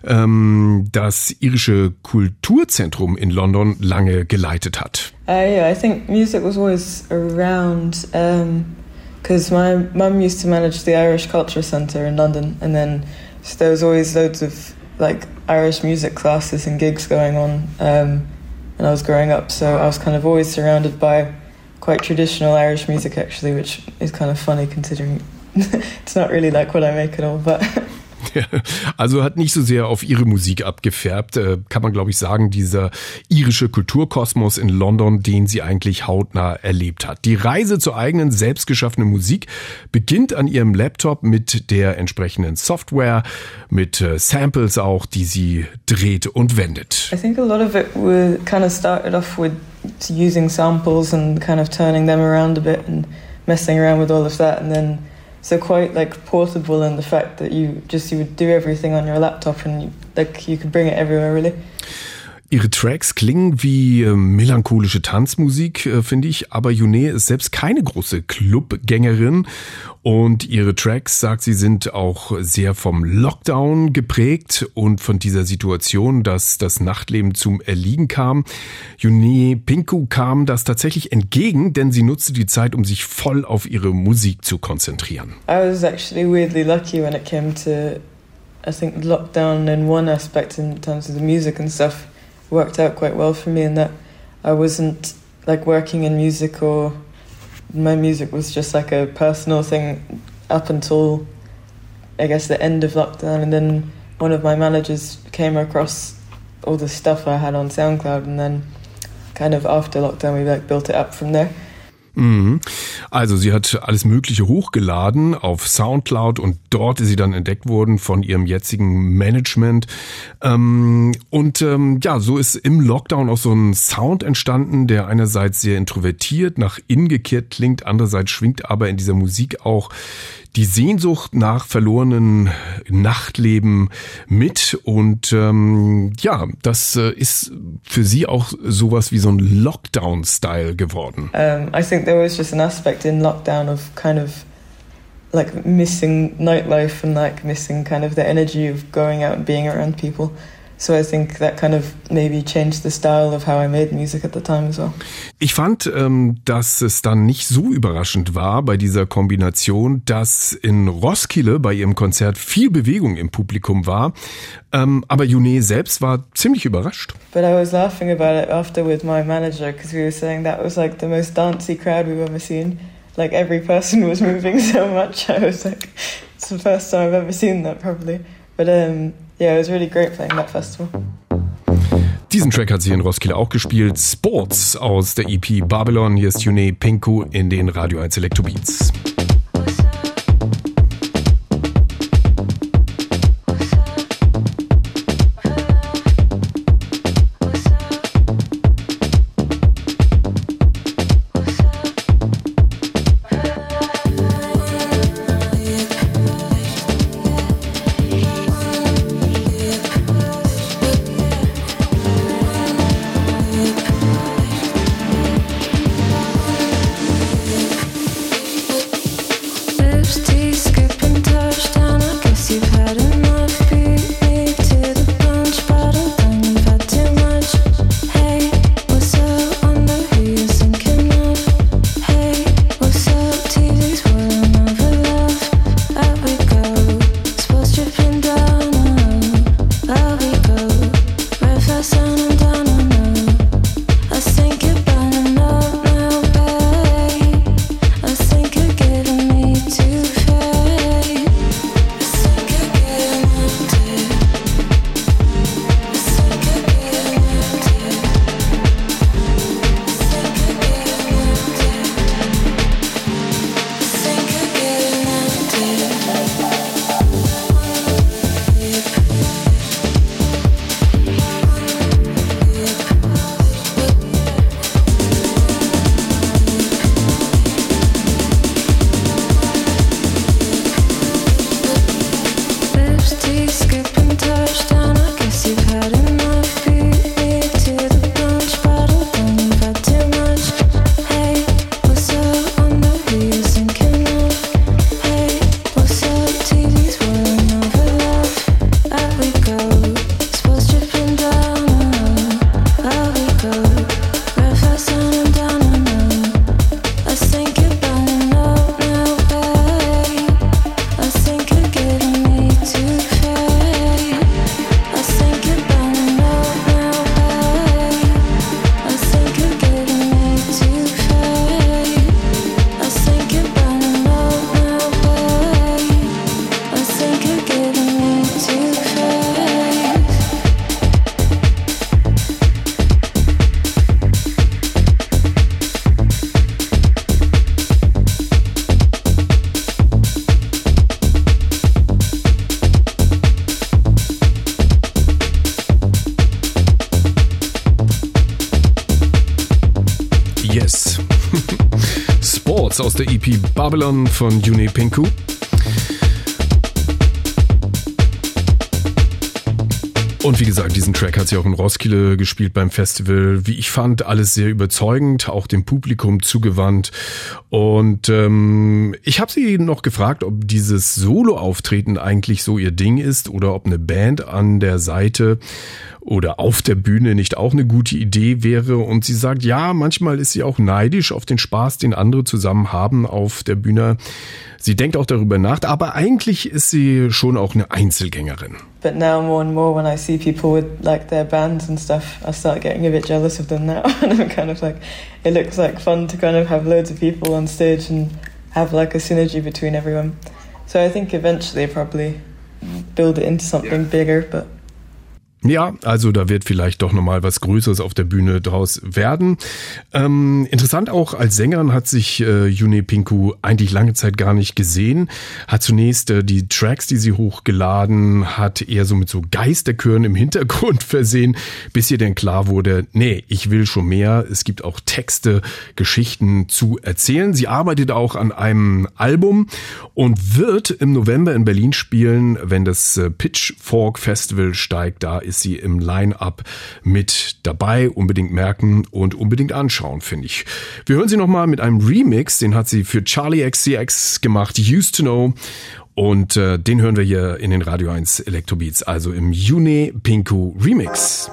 [SPEAKER 2] ähm, das irische Kulturzentrum in London lange geleitet hat.
[SPEAKER 5] Uh, yeah, I think music was always around because um, my mum used to manage the Irish Culture Centre in London, and then so there was always loads of like Irish music classes and gigs going on um, when I was growing up. So I was kind of always surrounded by quite traditional Irish music, actually, which is kind of funny considering it's not really like what I make at all, but.
[SPEAKER 2] Also hat nicht so sehr auf ihre Musik abgefärbt, äh, kann man glaube ich sagen, dieser irische Kulturkosmos in London, den sie eigentlich hautnah erlebt hat. Die Reise zur eigenen selbstgeschaffenen Musik beginnt an ihrem Laptop mit der entsprechenden Software, mit äh, Samples auch, die sie dreht und wendet.
[SPEAKER 5] I think a lot of it kind of started off with using samples and kind of turning them around a bit and messing around with all of that and then so quite like portable in the fact that you just you would do everything on your laptop and you, like you could bring it everywhere really.
[SPEAKER 2] Ihre Tracks klingen wie äh, melancholische Tanzmusik, äh, finde ich, aber June ist selbst keine große Clubgängerin und ihre Tracks, sagt sie, sind auch sehr vom Lockdown geprägt und von dieser Situation, dass das Nachtleben zum Erliegen kam. June Pinku kam das tatsächlich entgegen, denn sie nutzte die Zeit, um sich voll auf ihre Musik zu konzentrieren.
[SPEAKER 5] I was actually weirdly lucky when it came to I think lockdown in one aspect in terms of the music and stuff. Worked out quite well for me in that I wasn't like working in music or my music was just like a personal thing up until I guess the end of lockdown and then one of my managers came across all the stuff I had on SoundCloud and then kind of after lockdown we like built it up from there.
[SPEAKER 2] Mhm. Also sie hat alles Mögliche hochgeladen auf Soundcloud und dort ist sie dann entdeckt worden von ihrem jetzigen Management. Ähm, und ähm, ja, so ist im Lockdown auch so ein Sound entstanden, der einerseits sehr introvertiert, nach innen gekehrt klingt, andererseits schwingt aber in dieser Musik auch die Sehnsucht nach verlorenen Nachtleben mit. Und ähm, ja, das äh, ist für sie auch sowas wie so ein Lockdown-Style geworden.
[SPEAKER 5] Um, I think there was just an aspect in lockdown of kind of like missing nightlife and like missing kind of the energy of going out and being around people. So I think that kind of maybe changed the style of how I made music at the time as well.
[SPEAKER 2] Ich fand, ähm, dass es dann nicht so überraschend war bei dieser Kombination, dass in Roskilde bei ihrem Konzert viel Bewegung im Publikum war. Ähm, aber June selbst war ziemlich überrascht.
[SPEAKER 5] But I was laughing about it after with my manager because we were saying that was like the most dancey crowd we've ever seen. Like every person was moving so much. I was like, it's the first time I've ever seen that probably. But um, yeah, it was really great playing that festival.
[SPEAKER 2] Diesen Track hat sie in Roskilde auch gespielt. Sports aus der EP Babylon. Hier ist June Pinku in den Radio 1 Electrobeats. Thoughts Babylon von Juni Pinku. Und wie gesagt, diesen Track hat sie auch in Roskilde gespielt beim Festival. Wie ich fand, alles sehr überzeugend, auch dem Publikum zugewandt. Und ähm, ich habe sie noch gefragt, ob dieses Solo-Auftreten eigentlich so ihr Ding ist oder ob eine Band an der Seite oder auf der Bühne nicht auch eine gute Idee wäre. Und sie sagt, ja, manchmal ist sie auch neidisch auf den Spaß, den andere zusammen haben auf der Bühne. Sie denkt auch darüber nach, aber eigentlich ist sie schon auch eine Einzelgängerin.
[SPEAKER 5] But now more and more when I see people with like their bands and stuff, I start getting a bit jealous of them now. and I'm kind of like, it looks like fun to kind of have loads of people on stage and have like a synergy between everyone. So I think eventually probably build it into something yeah. bigger, but
[SPEAKER 2] Ja, also da wird vielleicht doch nochmal was Größeres auf der Bühne draus werden. Ähm, interessant auch, als Sängerin hat sich äh, Yune Pinku eigentlich lange Zeit gar nicht gesehen. Hat zunächst äh, die Tracks, die sie hochgeladen hat, eher so mit so Geisterchören im Hintergrund versehen, bis ihr denn klar wurde, nee, ich will schon mehr. Es gibt auch Texte, Geschichten zu erzählen. Sie arbeitet auch an einem Album und wird im November in Berlin spielen, wenn das äh, Pitchfork Festival steigt. Da ist sie im Line-up mit dabei. Unbedingt merken und unbedingt anschauen, finde ich. Wir hören sie nochmal mit einem Remix, den hat sie für Charlie XCX gemacht, Used to Know. Und äh, den hören wir hier in den Radio 1 Electrobeats, also im June Pinku Remix.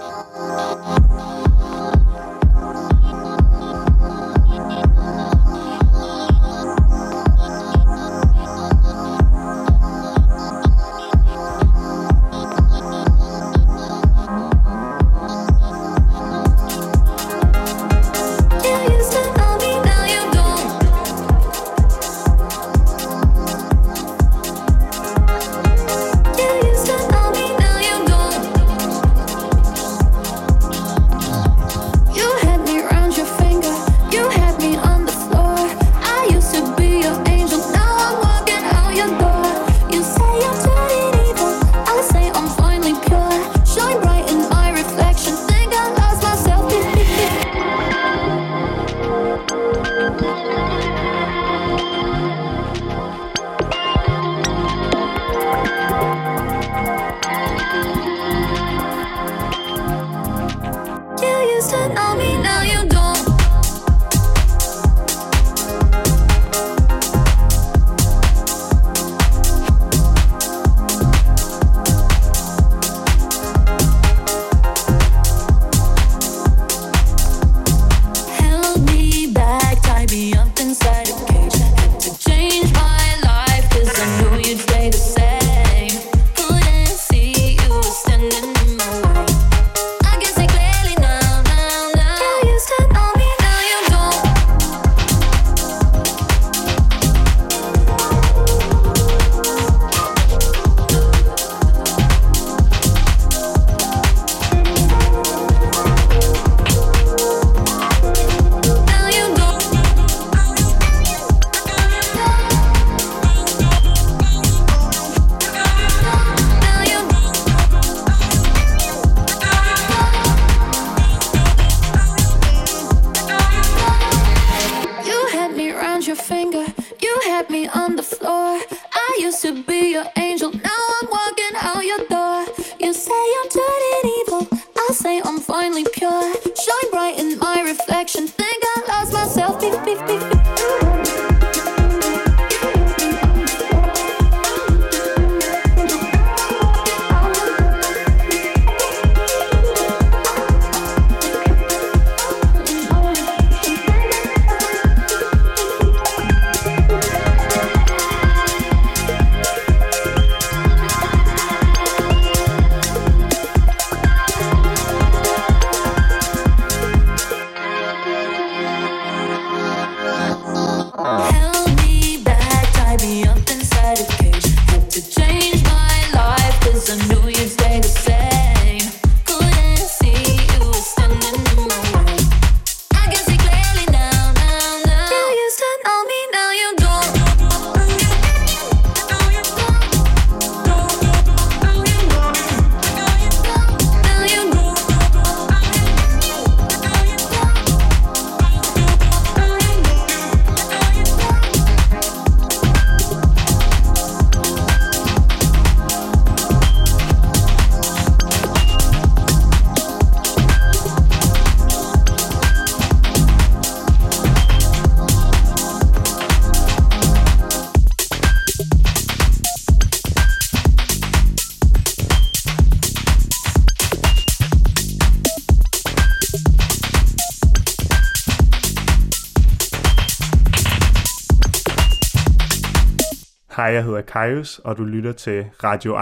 [SPEAKER 10] Jeg hedder Kajus, og du lytter til Radio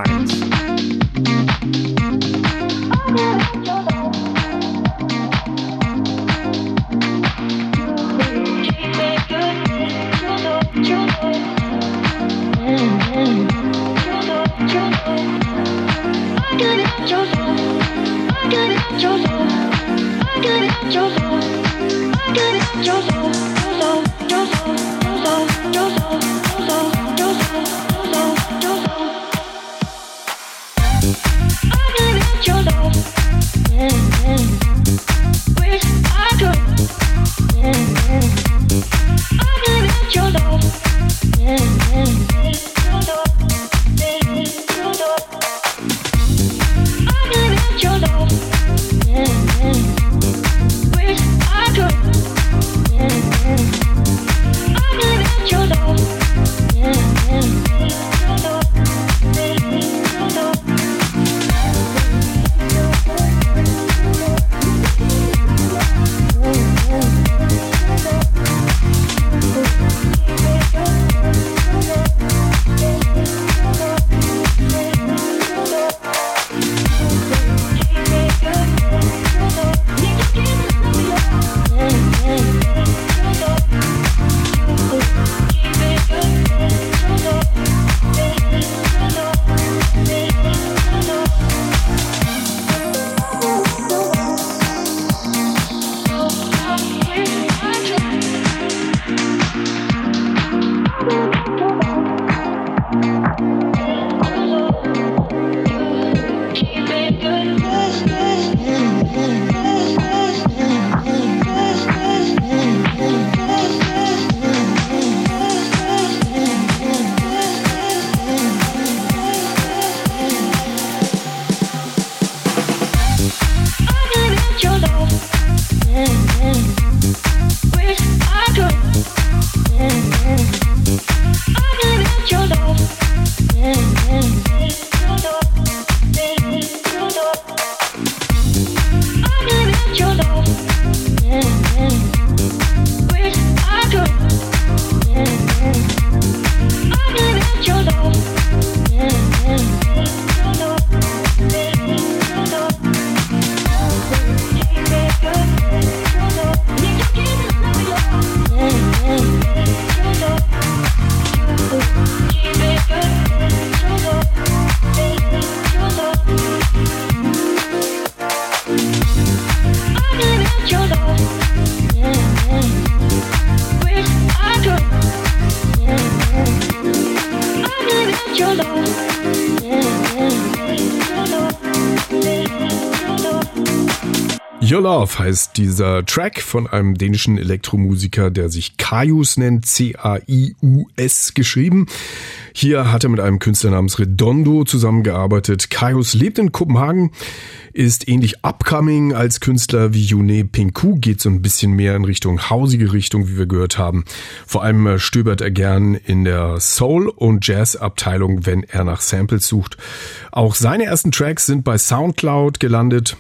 [SPEAKER 10] 1.
[SPEAKER 2] dieser Track von einem dänischen Elektromusiker, der sich Kaius nennt, C-A-I-U-S geschrieben. Hier hat er mit einem Künstler namens Redondo zusammengearbeitet. Kaius lebt in Kopenhagen, ist ähnlich upcoming als Künstler wie Yune Pinku, geht so ein bisschen mehr in Richtung hausige Richtung, wie wir gehört haben. Vor allem äh, stöbert er gern in der Soul- und Jazz-Abteilung, wenn er nach Samples sucht. Auch seine ersten Tracks sind bei Soundcloud gelandet.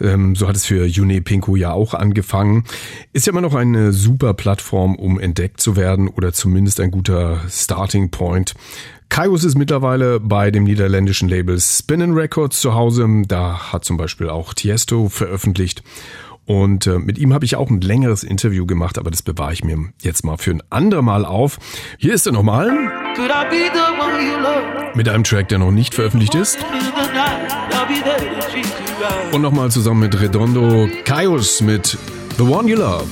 [SPEAKER 2] Ähm, so hat es für Yune Pinku ja auch angefangen. Ist ja immer noch eine super Plattform, um entdeckt zu werden oder zumindest ein guter Starting Point. Kaius ist mittlerweile bei dem niederländischen Label Spinnin' Records zu Hause. Da hat zum Beispiel auch Tiesto veröffentlicht. Und äh, mit ihm habe ich auch ein längeres Interview gemacht, aber das bewahre ich mir jetzt mal für ein andermal auf. Hier ist er nochmal. Mit einem Track, der noch nicht veröffentlicht ist. Und nochmal zusammen mit Redondo Kaius mit The One You Love.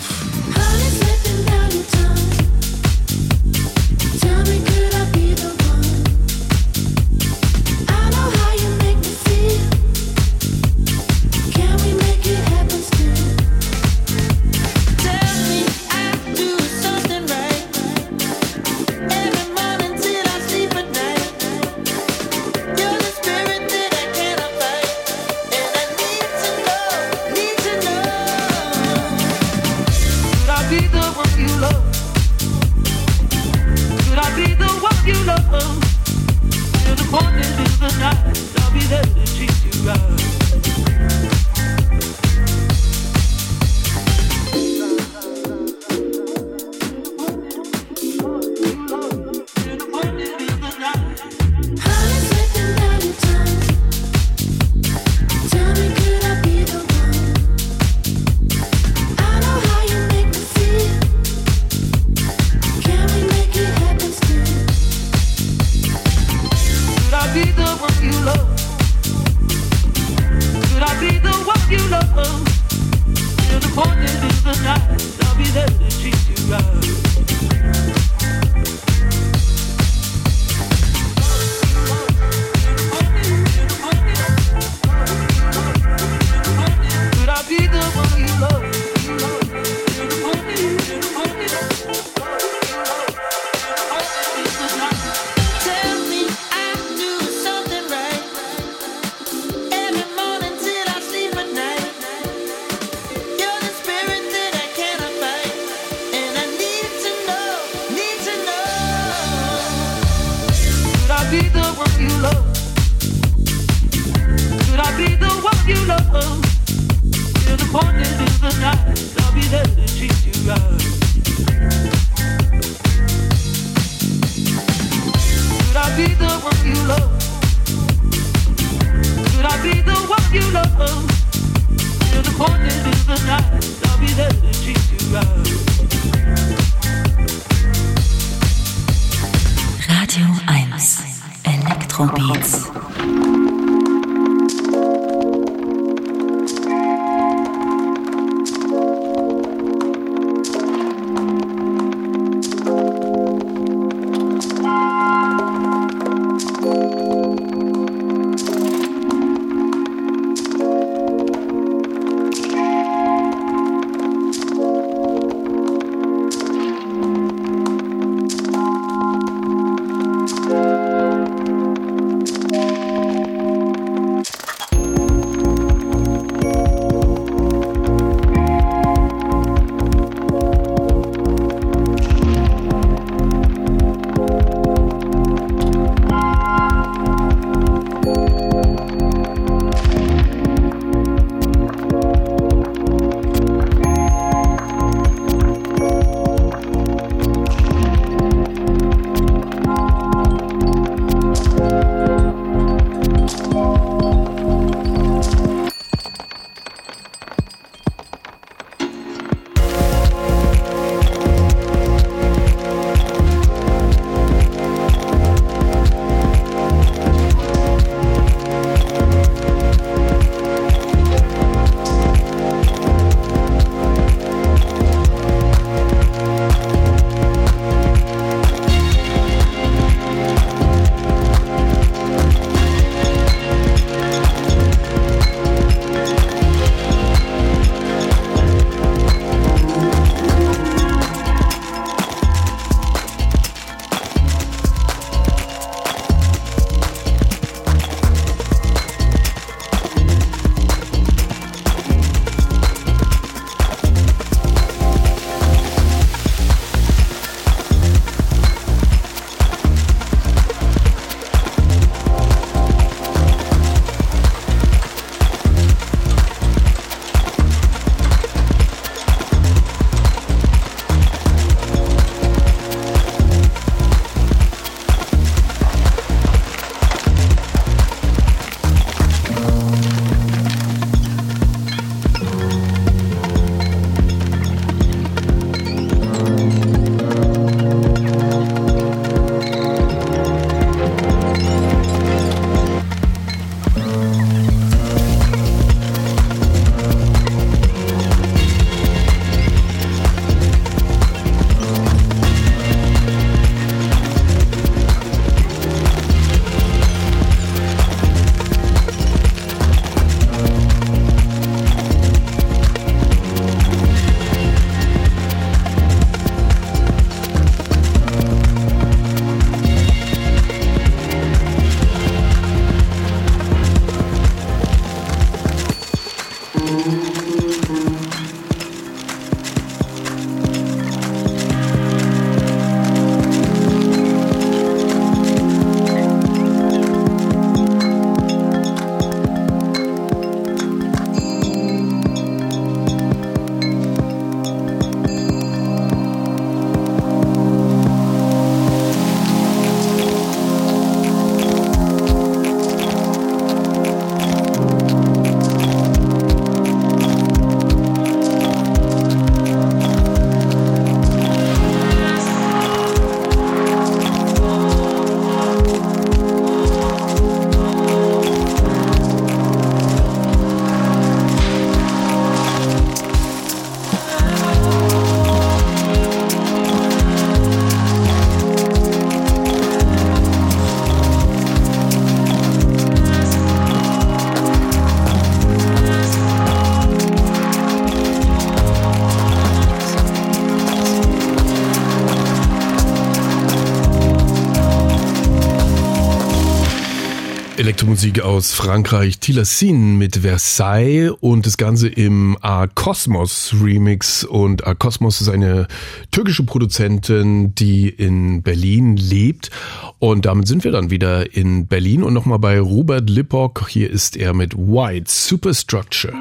[SPEAKER 2] Elektromusik aus Frankreich, Tilassine mit Versailles und das Ganze im A-Cosmos Remix. Und A-Cosmos ist eine türkische Produzentin, die in Berlin lebt. Und damit sind wir dann wieder in Berlin und nochmal bei Robert Lippock. Hier ist er mit White Superstructure.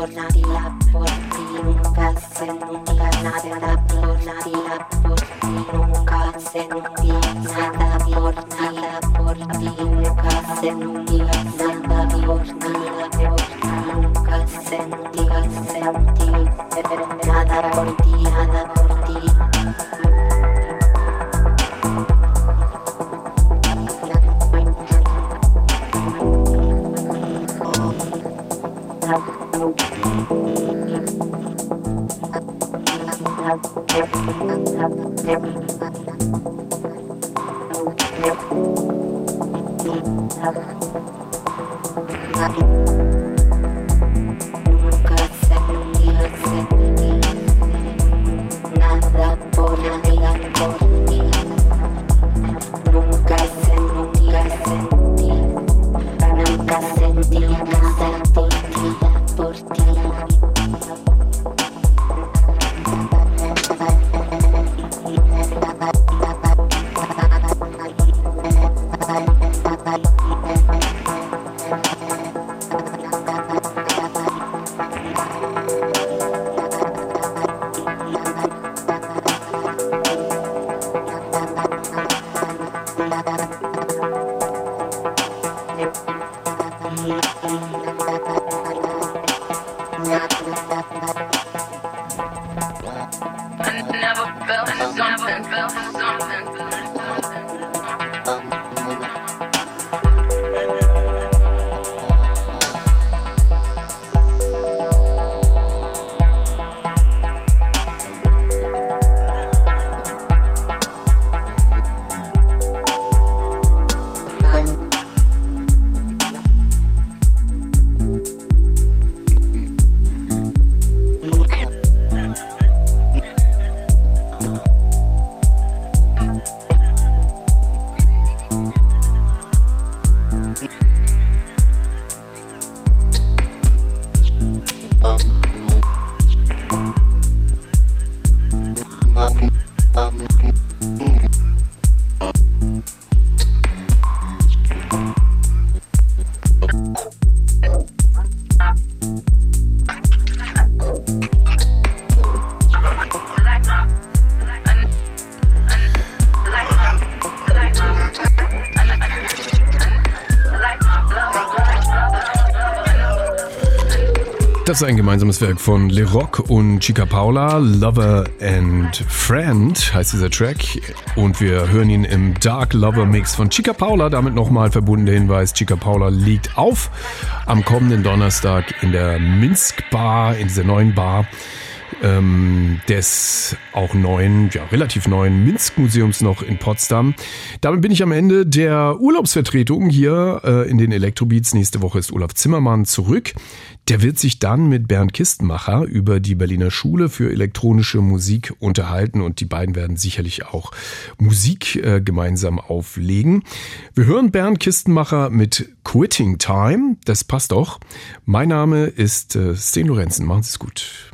[SPEAKER 11] por la por ti nunca se sentía nada, por la por ti nunca se sentía nada, por nada, por ti nunca se sentía nada, por nada, por ti nunca sentía, sentí nada por ti. Thank you.
[SPEAKER 2] Das ist ein gemeinsames Werk von Leroc und Chica Paula. Lover and Friend heißt dieser Track. Und wir hören ihn im Dark Lover Mix von Chica Paula. Damit nochmal verbunden der Hinweis, Chica Paula liegt auf am kommenden Donnerstag in der Minsk Bar, in dieser neuen Bar ähm, des auch neuen, ja relativ neuen Minsk-Museums noch in Potsdam. Damit bin ich am Ende der Urlaubsvertretung hier äh, in den Elektrobeats. Nächste Woche ist Olaf Zimmermann zurück. Der wird sich dann mit Bernd Kistenmacher über die Berliner Schule für elektronische Musik unterhalten und die beiden werden sicherlich auch Musik äh, gemeinsam auflegen. Wir hören Bernd Kistenmacher mit Quitting Time. Das passt auch. Mein Name ist äh, Sten Lorenzen. Machen Sie es gut.